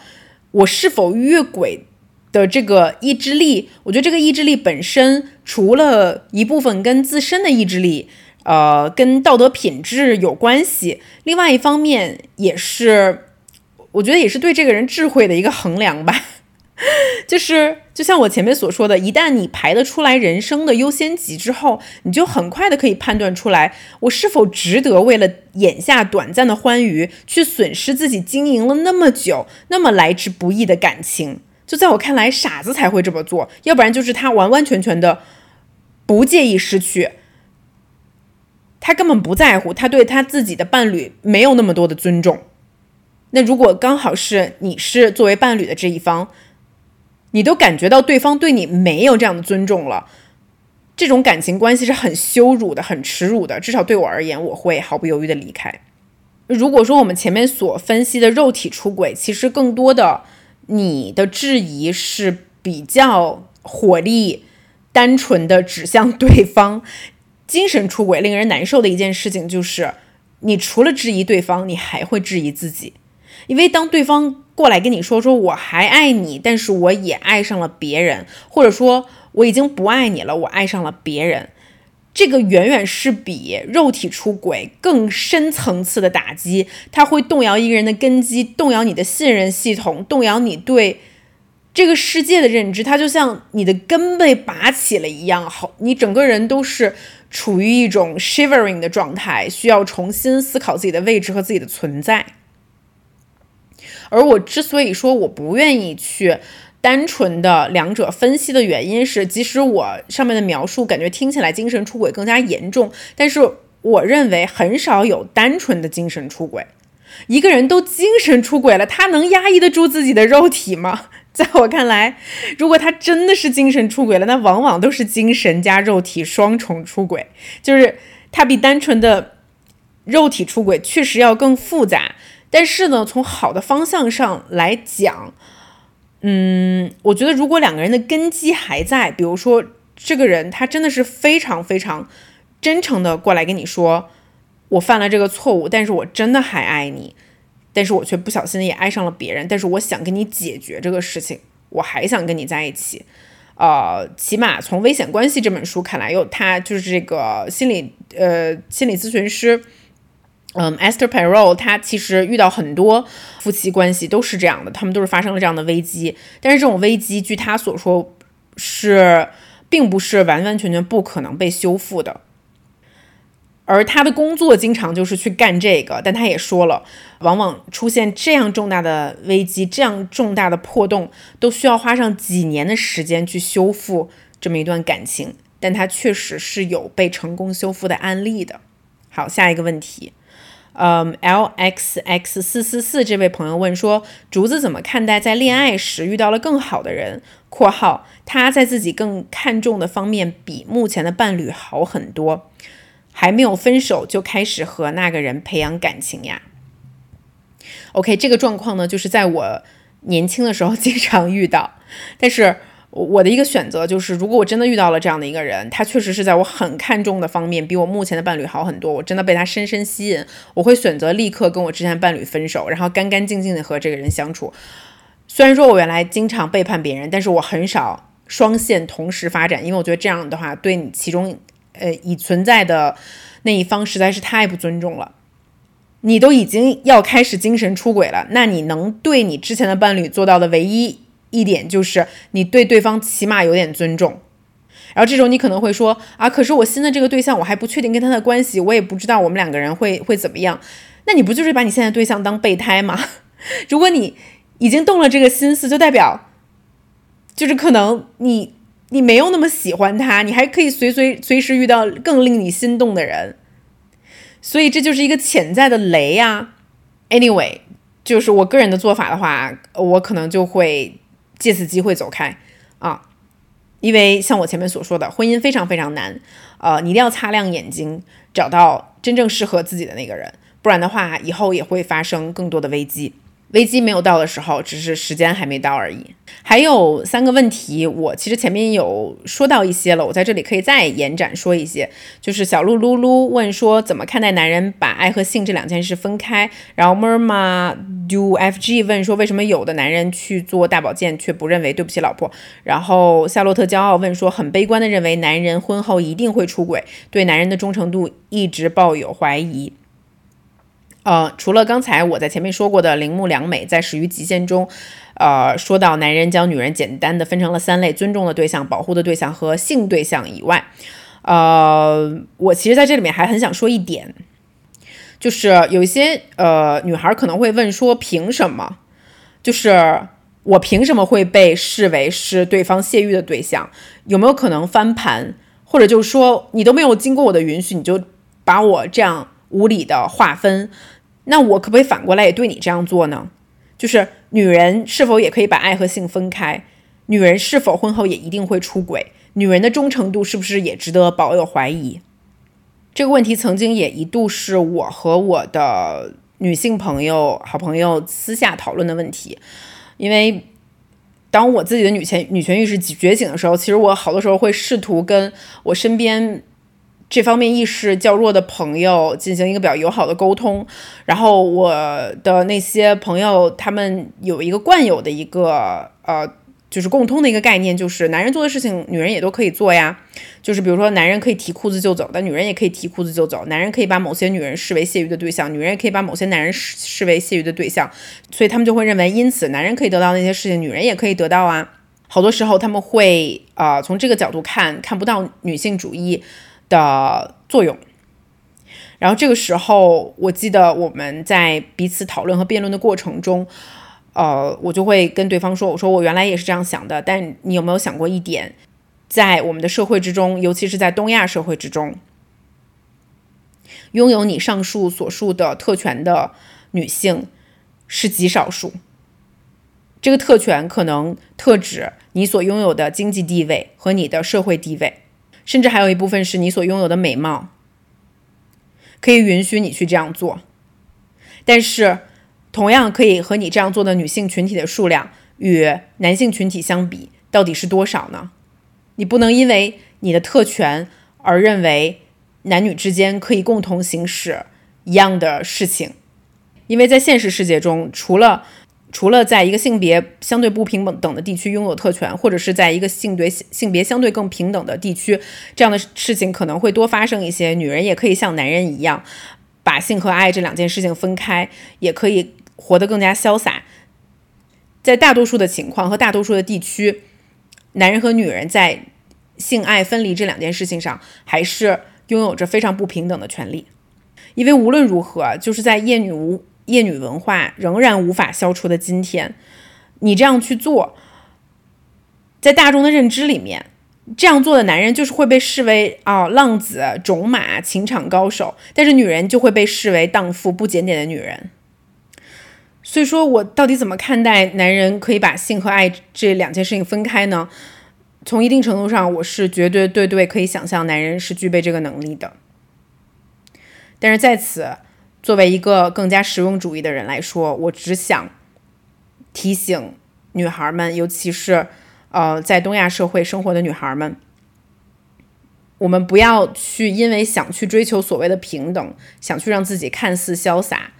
S1: 我是否越轨。的这个意志力，我觉得这个意志力本身，除了一部分跟自身的意志力，呃，跟道德品质有关系，另外一方面也是，我觉得也是对这个人智慧的一个衡量吧。就是就像我前面所说的，一旦你排得出来人生的优先级之后，你就很快的可以判断出来，我是否值得为了眼下短暂的欢愉，去损失自己经营了那么久、那么来之不易的感情。就在我看来，傻子才会这么做，要不然就是他完完全全的不介意失去，他根本不在乎，他对他自己的伴侣没有那么多的尊重。那如果刚好是你是作为伴侣的这一方，你都感觉到对方对你没有这样的尊重了，这种感情关系是很羞辱的、很耻辱的。至少对我而言，我会毫不犹豫的离开。如果说我们前面所分析的肉体出轨，其实更多的。你的质疑是比较火力单纯的指向对方。精神出轨令人难受的一件事情就是，你除了质疑对方，你还会质疑自己，因为当对方过来跟你说说我还爱你，但是我也爱上了别人，或者说我已经不爱你了，我爱上了别人，这个远远是比肉体出轨更深层次的打击，它会动摇一个人的根基，动摇你的信任系统，动摇你对。这个世界的认知，它就像你的根被拔起了一样，好，你整个人都是处于一种 shivering 的状态，需要重新思考自己的位置和自己的存在。而我之所以说我不愿意去单纯的两者分析的原因是，即使我上面的描述感觉听起来精神出轨更加严重，但是我认为很少有单纯的精神出轨。一个人都精神出轨了，他能压抑得住自己的肉体吗？在我看来，如果他真的是精神出轨了，那往往都是精神加肉体双重出轨，就是他比单纯的肉体出轨确实要更复杂。但是呢，从好的方向上来讲，嗯，我觉得如果两个人的根基还在，比如说这个人他真的是非常非常真诚的过来跟你说，我犯了这个错误，但是我真的还爱你。但是我却不小心也爱上了别人，但是我想跟你解决这个事情，我还想跟你在一起，呃，起码从《危险关系》这本书看来，有他就是这个心理呃心理咨询师，嗯，Esther Perel，他其实遇到很多夫妻关系都是这样的，他们都是发生了这样的危机，但是这种危机，据他所说，是并不是完完全全不可能被修复的。而他的工作经常就是去干这个，但他也说了，往往出现这样重大的危机、这样重大的破洞，都需要花上几年的时间去修复这么一段感情。但他确实是有被成功修复的案例的。好，下一个问题，嗯，L X X 四四四这位朋友问说，竹子怎么看待在恋爱时遇到了更好的人（括号他在自己更看重的方面比目前的伴侣好很多）？还没有分手就开始和那个人培养感情呀？OK，这个状况呢，就是在我年轻的时候经常遇到。但是我的一个选择就是，如果我真的遇到了这样的一个人，他确实是在我很看重的方面比我目前的伴侣好很多，我真的被他深深吸引，我会选择立刻跟我之前伴侣分手，然后干干净净的和这个人相处。虽然说我原来经常背叛别人，但是我很少双线同时发展，因为我觉得这样的话对你其中。呃，已存在的那一方实在是太不尊重了。你都已经要开始精神出轨了，那你能对你之前的伴侣做到的唯一一点，就是你对对方起码有点尊重。然后这种你可能会说啊，可是我新的这个对象，我还不确定跟他的关系，我也不知道我们两个人会会怎么样。那你不就是把你现在对象当备胎吗？如果你已经动了这个心思，就代表就是可能你。你没有那么喜欢他，你还可以随随随时遇到更令你心动的人，所以这就是一个潜在的雷呀。Anyway，就是我个人的做法的话，我可能就会借此机会走开啊，因为像我前面所说的，婚姻非常非常难，呃，你一定要擦亮眼睛，找到真正适合自己的那个人，不然的话，以后也会发生更多的危机。危机没有到的时候，只是时间还没到而已。还有三个问题，我其实前面有说到一些了，我在这里可以再延展说一些。就是小鹿噜噜问说，怎么看待男人把爱和性这两件事分开？然后 Merma Do FG 问说，为什么有的男人去做大保健却不认为对不起老婆？然后夏洛特骄傲问说，很悲观的认为男人婚后一定会出轨，对男人的忠诚度一直抱有怀疑。呃，除了刚才我在前面说过的铃木良美在《始于极限》中，呃，说到男人将女人简单的分成了三类：尊重的对象、保护的对象和性对象以外，呃，我其实在这里面还很想说一点，就是有一些呃女孩可能会问说，凭什么？就是我凭什么会被视为是对方泄欲的对象？有没有可能翻盘？或者就是说，你都没有经过我的允许，你就把我这样无理的划分？那我可不可以反过来也对你这样做呢？就是女人是否也可以把爱和性分开？女人是否婚后也一定会出轨？女人的忠诚度是不是也值得保有怀疑？这个问题曾经也一度是我和我的女性朋友、好朋友私下讨论的问题，因为当我自己的女权女权意识觉醒的时候，其实我好多时候会试图跟我身边这方面意识较弱的朋友进行一个比较友好的沟通。然后我的那些朋友，他们有一个惯有的一个呃，就是共通的一个概念，就是男人做的事情，女人也都可以做呀。就是比如说，男人可以提裤子就走，但女人也可以提裤子就走。男人可以把某些女人视为泄欲的对象，女人也可以把某些男人视视为泄欲的对象。所以他们就会认为，因此男人可以得到那些事情，女人也可以得到啊。好多时候他们会啊从这个角度看，看不到女性主义的作用。然后这个时候，我记得我们在彼此讨论和辩论的过程中，呃，我就会跟对方说：“我说我原来也是这样想的，但你有没有想过一点？”在我们的社会之中，尤其是在东亚社会之中，拥有你上述所述的特权的女性是极少数。这个特权可能特指你所拥有的经济地位和你的社会地位，甚至还有一部分是你所拥有的美貌，可以允许你去这样做。但是，同样可以和你这样做的女性群体的数量与男性群体相比，到底是多少呢？你不能因为你的特权而认为男女之间可以共同行使一样的事情，因为在现实世界中，除了除了在一个性别相对不平等的地区拥有特权，或者是在一个性别性别相对更平等的地区，这样的事情可能会多发生一些。女人也可以像男人一样，把性和爱这两件事情分开，也可以活得更加潇洒。在大多数的情况和大多数的地区。男人和女人在性爱分离这两件事情上，还是拥有着非常不平等的权利。因为无论如何，就是在厌女无夜女文化仍然无法消除的今天，你这样去做，在大众的认知里面，这样做的男人就是会被视为啊浪子、种马、情场高手，但是女人就会被视为荡妇、不检点的女人。所以说我到底怎么看待男人可以把性和爱这两件事情分开呢？从一定程度上，我是绝对对对可以想象男人是具备这个能力的。但是在此，作为一个更加实用主义的人来说，我只想提醒女孩们，尤其是呃在东亚社会生活的女孩们，我们不要去因为想去追求所谓的平等，想去让自己看似潇洒。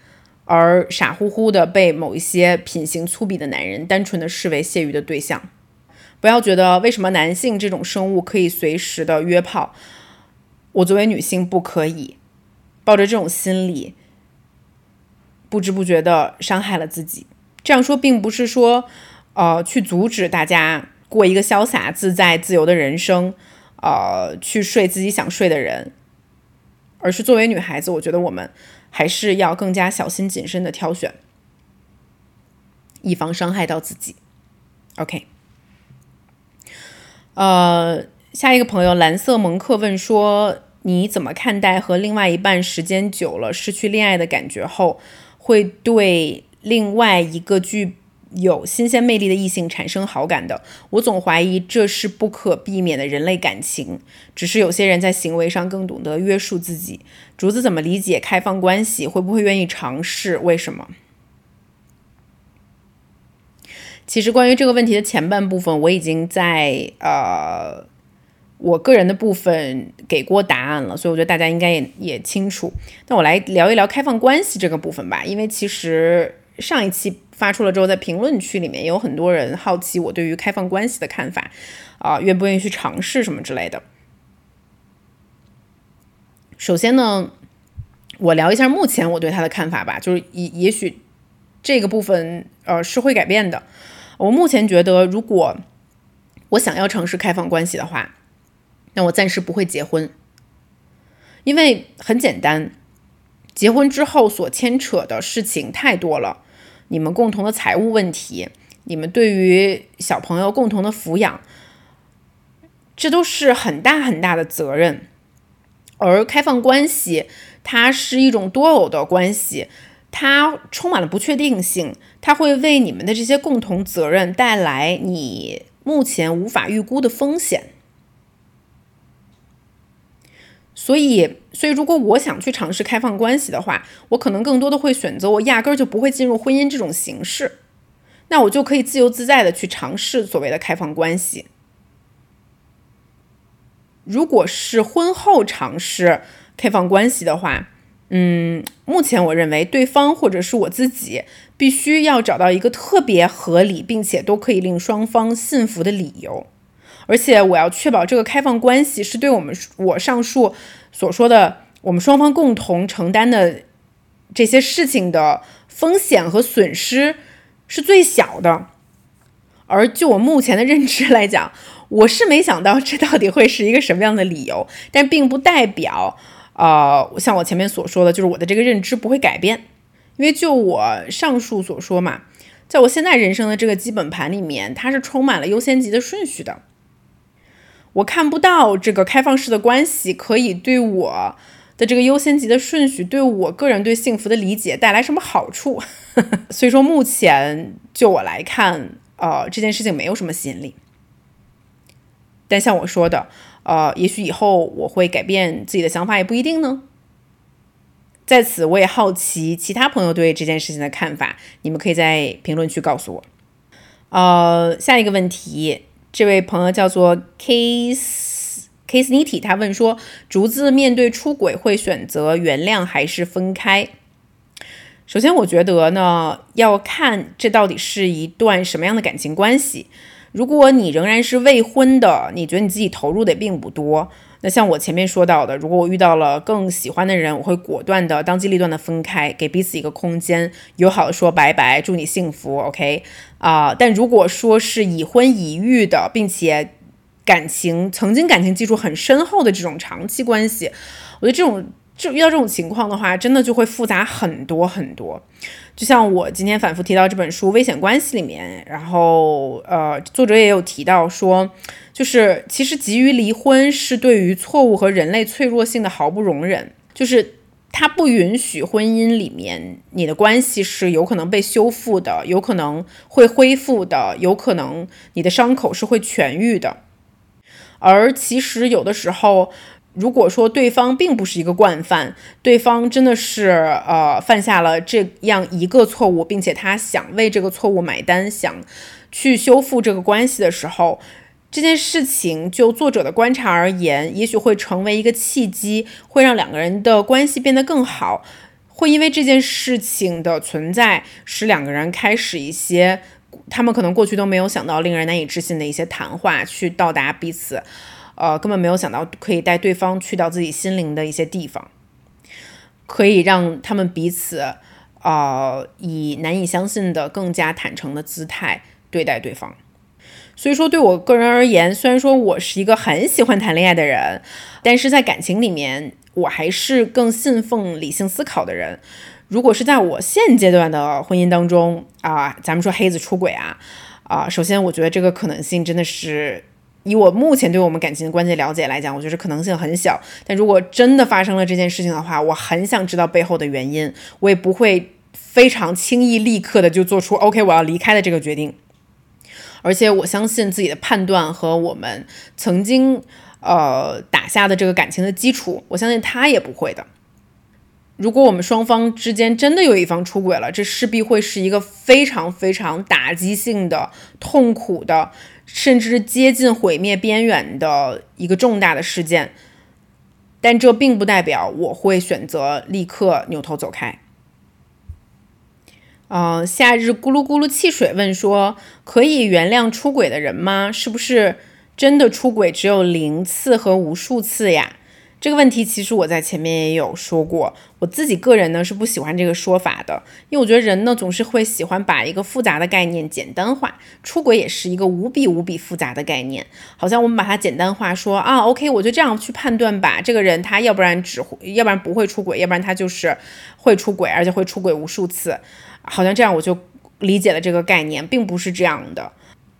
S1: 而傻乎乎的被某一些品行粗鄙的男人单纯的视为泄欲的对象，不要觉得为什么男性这种生物可以随时的约炮，我作为女性不可以，抱着这种心理，不知不觉的伤害了自己。这样说并不是说，呃，去阻止大家过一个潇洒自在、自由的人生，呃，去睡自己想睡的人，而是作为女孩子，我觉得我们。还是要更加小心谨慎的挑选，以防伤害到自己。OK，呃，下一个朋友蓝色蒙克问说：“你怎么看待和另外一半时间久了失去恋爱的感觉后，会对另外一个具？”有新鲜魅力的异性产生好感的，我总怀疑这是不可避免的人类感情，只是有些人在行为上更懂得约束自己。竹子怎么理解开放关系？会不会愿意尝试？为什么？其实关于这个问题的前半部分，我已经在呃我个人的部分给过答案了，所以我觉得大家应该也也清楚。那我来聊一聊开放关系这个部分吧，因为其实上一期。发出了之后，在评论区里面有很多人好奇我对于开放关系的看法，啊，愿不愿意去尝试什么之类的。首先呢，我聊一下目前我对他的看法吧，就是也也许这个部分呃是会改变的。我目前觉得，如果我想要尝试开放关系的话，那我暂时不会结婚，因为很简单，结婚之后所牵扯的事情太多了。你们共同的财务问题，你们对于小朋友共同的抚养，这都是很大很大的责任。而开放关系，它是一种多偶的关系，它充满了不确定性，它会为你们的这些共同责任带来你目前无法预估的风险。所以，所以如果我想去尝试开放关系的话，我可能更多的会选择我压根儿就不会进入婚姻这种形式。那我就可以自由自在的去尝试所谓的开放关系。如果是婚后尝试开放关系的话，嗯，目前我认为对方或者是我自己必须要找到一个特别合理并且都可以令双方信服的理由，而且我要确保这个开放关系是对我们我上述所说的我们双方共同承担的这些事情的风险和损失是最小的。而就我目前的认知来讲，我是没想到这到底会是一个什么样的理由，但并不代表，呃，像我前面所说的，就是我的这个认知不会改变，因为就我上述所说嘛，在我现在人生的这个基本盘里面，它是充满了优先级的顺序的。我看不到这个开放式的关系可以对我的这个优先级的顺序，对我个人对幸福的理解带来什么好处，所以说目前就我来看，呃，这件事情没有什么吸引力。但像我说的，呃，也许以后我会改变自己的想法，也不一定呢。在此，我也好奇其他朋友对这件事情的看法，你们可以在评论区告诉我。呃，下一个问题，这位朋友叫做 Case Case Nitty，他问说：竹子面对出轨会选择原谅还是分开？首先，我觉得呢，要看这到底是一段什么样的感情关系。如果你仍然是未婚的，你觉得你自己投入的也并不多，那像我前面说到的，如果我遇到了更喜欢的人，我会果断的当机立断的分开，给彼此一个空间，友好的说拜拜，祝你幸福，OK 啊。但如果说是已婚已育的，并且感情曾经感情基础很深厚的这种长期关系，我觉得这种。就遇到这种情况的话，真的就会复杂很多很多。就像我今天反复提到这本书《危险关系》里面，然后呃，作者也有提到说，就是其实急于离婚是对于错误和人类脆弱性的毫不容忍，就是他不允许婚姻里面你的关系是有可能被修复的，有可能会恢复的，有可能你的伤口是会痊愈的。而其实有的时候。如果说对方并不是一个惯犯，对方真的是呃犯下了这样一个错误，并且他想为这个错误买单，想去修复这个关系的时候，这件事情就作者的观察而言，也许会成为一个契机，会让两个人的关系变得更好，会因为这件事情的存在，使两个人开始一些他们可能过去都没有想到、令人难以置信的一些谈话，去到达彼此。呃，根本没有想到可以带对方去到自己心灵的一些地方，可以让他们彼此，呃，以难以相信的更加坦诚的姿态对待对方。所以说，对我个人而言，虽然说我是一个很喜欢谈恋爱的人，但是在感情里面，我还是更信奉理性思考的人。如果是在我现阶段的婚姻当中啊，咱们说黑子出轨啊，啊，首先我觉得这个可能性真的是。以我目前对我们感情的关系了解来讲，我觉得可能性很小。但如果真的发生了这件事情的话，我很想知道背后的原因，我也不会非常轻易立刻的就做出 OK 我要离开的这个决定。而且我相信自己的判断和我们曾经呃打下的这个感情的基础，我相信他也不会的。如果我们双方之间真的有一方出轨了，这势必会是一个非常非常打击性的、痛苦的。甚至接近毁灭边缘的一个重大的事件，但这并不代表我会选择立刻扭头走开。呃，夏日咕噜咕噜汽水问说：“可以原谅出轨的人吗？是不是真的出轨只有零次和无数次呀？”这个问题其实我在前面也有说过，我自己个人呢是不喜欢这个说法的，因为我觉得人呢总是会喜欢把一个复杂的概念简单化，出轨也是一个无比无比复杂的概念，好像我们把它简单化说啊，OK，我就这样去判断吧，这个人他要不然只会，要不然不会出轨，要不然他就是会出轨，而且会出轨无数次，好像这样我就理解了这个概念，并不是这样的，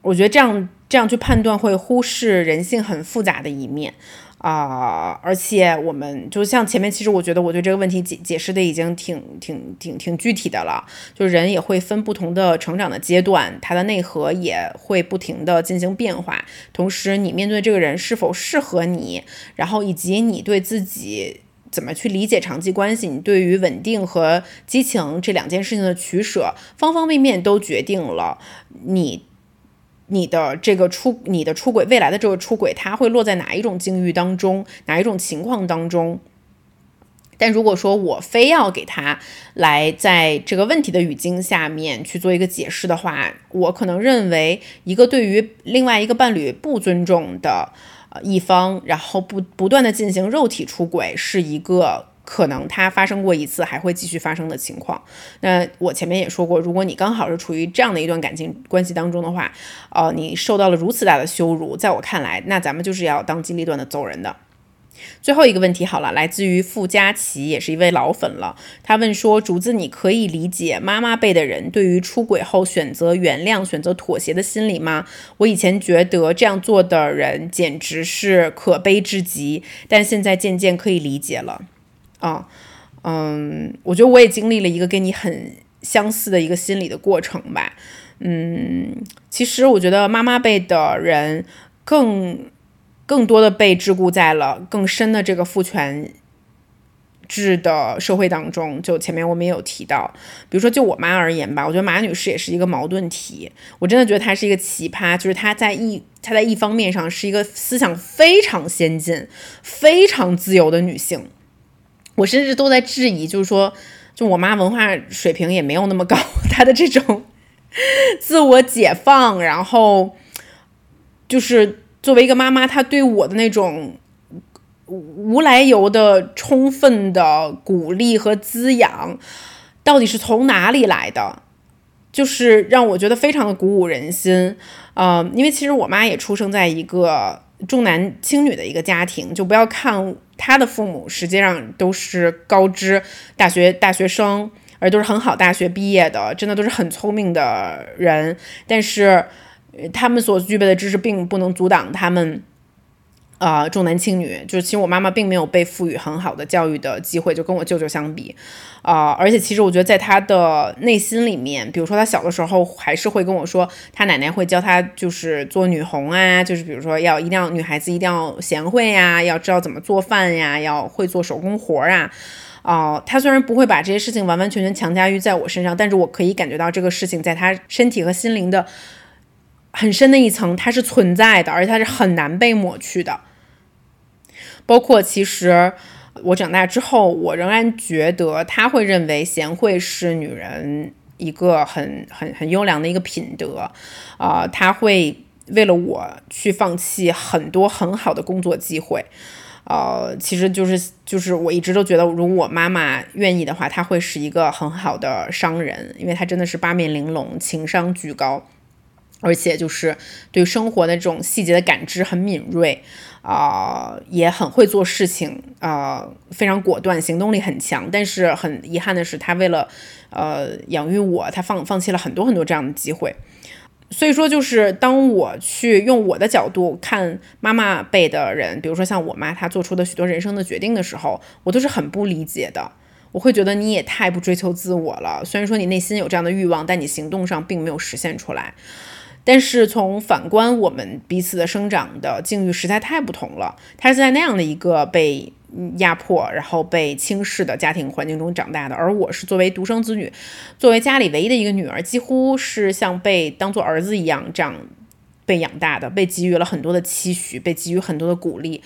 S1: 我觉得这样这样去判断会忽视人性很复杂的一面。啊，而且我们就像前面，其实我觉得我对这个问题解解释的已经挺挺挺挺具体的了。就人也会分不同的成长的阶段，他的内核也会不停的进行变化。同时，你面对这个人是否适合你，然后以及你对自己怎么去理解长期关系，你对于稳定和激情这两件事情的取舍，方方面面都决定了你你的这个出你的出轨未来的这个出轨，它会落在哪一种境遇当中，哪一种情况当中。但如果说我非要给他来在这个问题的语境下面去做一个解释的话，我可能认为一个对于另外一个伴侣不尊重的一方，然后不不断的进行肉体出轨，是一个可能他发生过一次还会继续发生的情况。那我前面也说过，如果你刚好是处于这样的一段感情关系当中的话，呃，你受到了如此大的羞辱，在我看来，那咱们就是要当机立断的走人的。最后一个问题好了，来自于傅佳琪，也是一位老粉了。他问说：“竹子，你可以理解妈妈辈的人对于出轨后选择原谅、选择妥协的心理吗？我以前觉得这样做的人简直是可悲至极，但现在渐渐可以理解了。”啊，嗯，我觉得我也经历了一个跟你很相似的一个心理的过程吧。嗯，其实我觉得妈妈辈的人更。更多的被桎梏在了更深的这个父权制的社会当中。就前面我们也有提到，比如说就我妈而言吧，我觉得马女士也是一个矛盾体。我真的觉得她是一个奇葩，就是她在一她在一方面上是一个思想非常先进、非常自由的女性。我甚至都在质疑，就是说，就我妈文化水平也没有那么高，她的这种自我解放，然后就是。作为一个妈妈，她对我的那种无来由的充分的鼓励和滋养，到底是从哪里来的？就是让我觉得非常的鼓舞人心。呃，因为其实我妈也出生在一个重男轻女的一个家庭，就不要看她的父母实际上都是高知大学大学生，而都是很好大学毕业的，真的都是很聪明的人，但是。他们所具备的知识并不能阻挡他们，啊，重男轻女。就是其实我妈妈并没有被赋予很好的教育的机会，就跟我舅舅相比，啊，而且其实我觉得在他的内心里面，比如说他小的时候还是会跟我说，他奶奶会教他就是做女红啊，就是比如说要一定要女孩子一定要贤惠呀，要知道怎么做饭呀，要会做手工活啊，啊，他虽然不会把这些事情完完全全强加于在我身上，但是我可以感觉到这个事情在他身体和心灵的。很深的一层，它是存在的，而且它是很难被抹去的。包括其实我长大之后，我仍然觉得他会认为贤惠是女人一个很很很优良的一个品德啊，他会为了我去放弃很多很好的工作机会，呃，其实就是就是我一直都觉得，如果我妈妈愿意的话，她会是一个很好的商人，因为她真的是八面玲珑，情商巨高。而且就是对生活的这种细节的感知很敏锐，啊，也很会做事情，啊，非常果断，行动力很强。但是很遗憾的是，他为了呃养育我，他放放弃了很多很多这样的机会。所以说，就是当我去用我的角度看妈妈辈的人，比如说像我妈，她做出的许多人生的决定的时候，我都是很不理解的。我会觉得你也太不追求自我了。虽然说你内心有这样的欲望，但你行动上并没有实现出来。但是从反观我们彼此的生长的境遇实在太不同了。他是在那样的一个被压迫，然后被轻视的家庭环境中长大的，而我是作为独生子女，作为家里唯一的一个女儿，几乎是像被当做儿子一样这样被养大的，被给予了很多的期许，被给予很多的鼓励，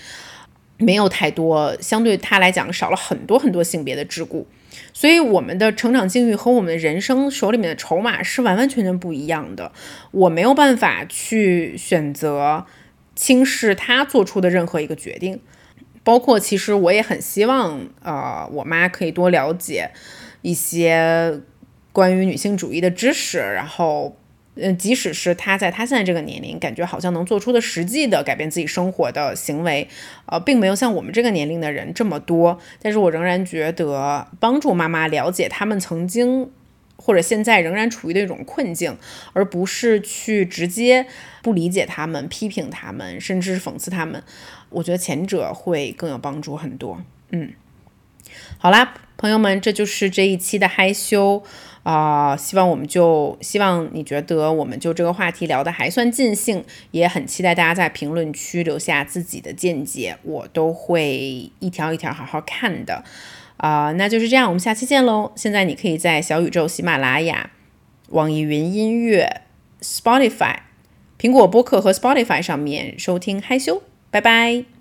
S1: 没有太多相对他来讲少了很多很多性别的桎梏。所以我们的成长境遇和我们的人生手里面的筹码是完完全全不一样的。我没有办法去选择轻视他做出的任何一个决定，包括其实我也很希望，呃，我妈可以多了解一些关于女性主义的知识，然后。嗯，即使是他在他现在这个年龄，感觉好像能做出的实际的改变自己生活的行为，呃，并没有像我们这个年龄的人这么多。但是我仍然觉得，帮助妈妈了解他们曾经或者现在仍然处于的一种困境，而不是去直接不理解他们、批评他们，甚至是讽刺他们，我觉得前者会更有帮助很多。嗯。好啦，朋友们，这就是这一期的害羞啊、希望我们就希望你觉得我们就这个话题聊得还算尽兴，也很期待大家在评论区留下自己的见解，我都会一条一条好好看的。啊、那就是这样，我们下期见喽！现在你可以在小宇宙、喜马拉雅、网易云音乐、Spotify、苹果播客和 Spotify 上面收听害羞，拜拜。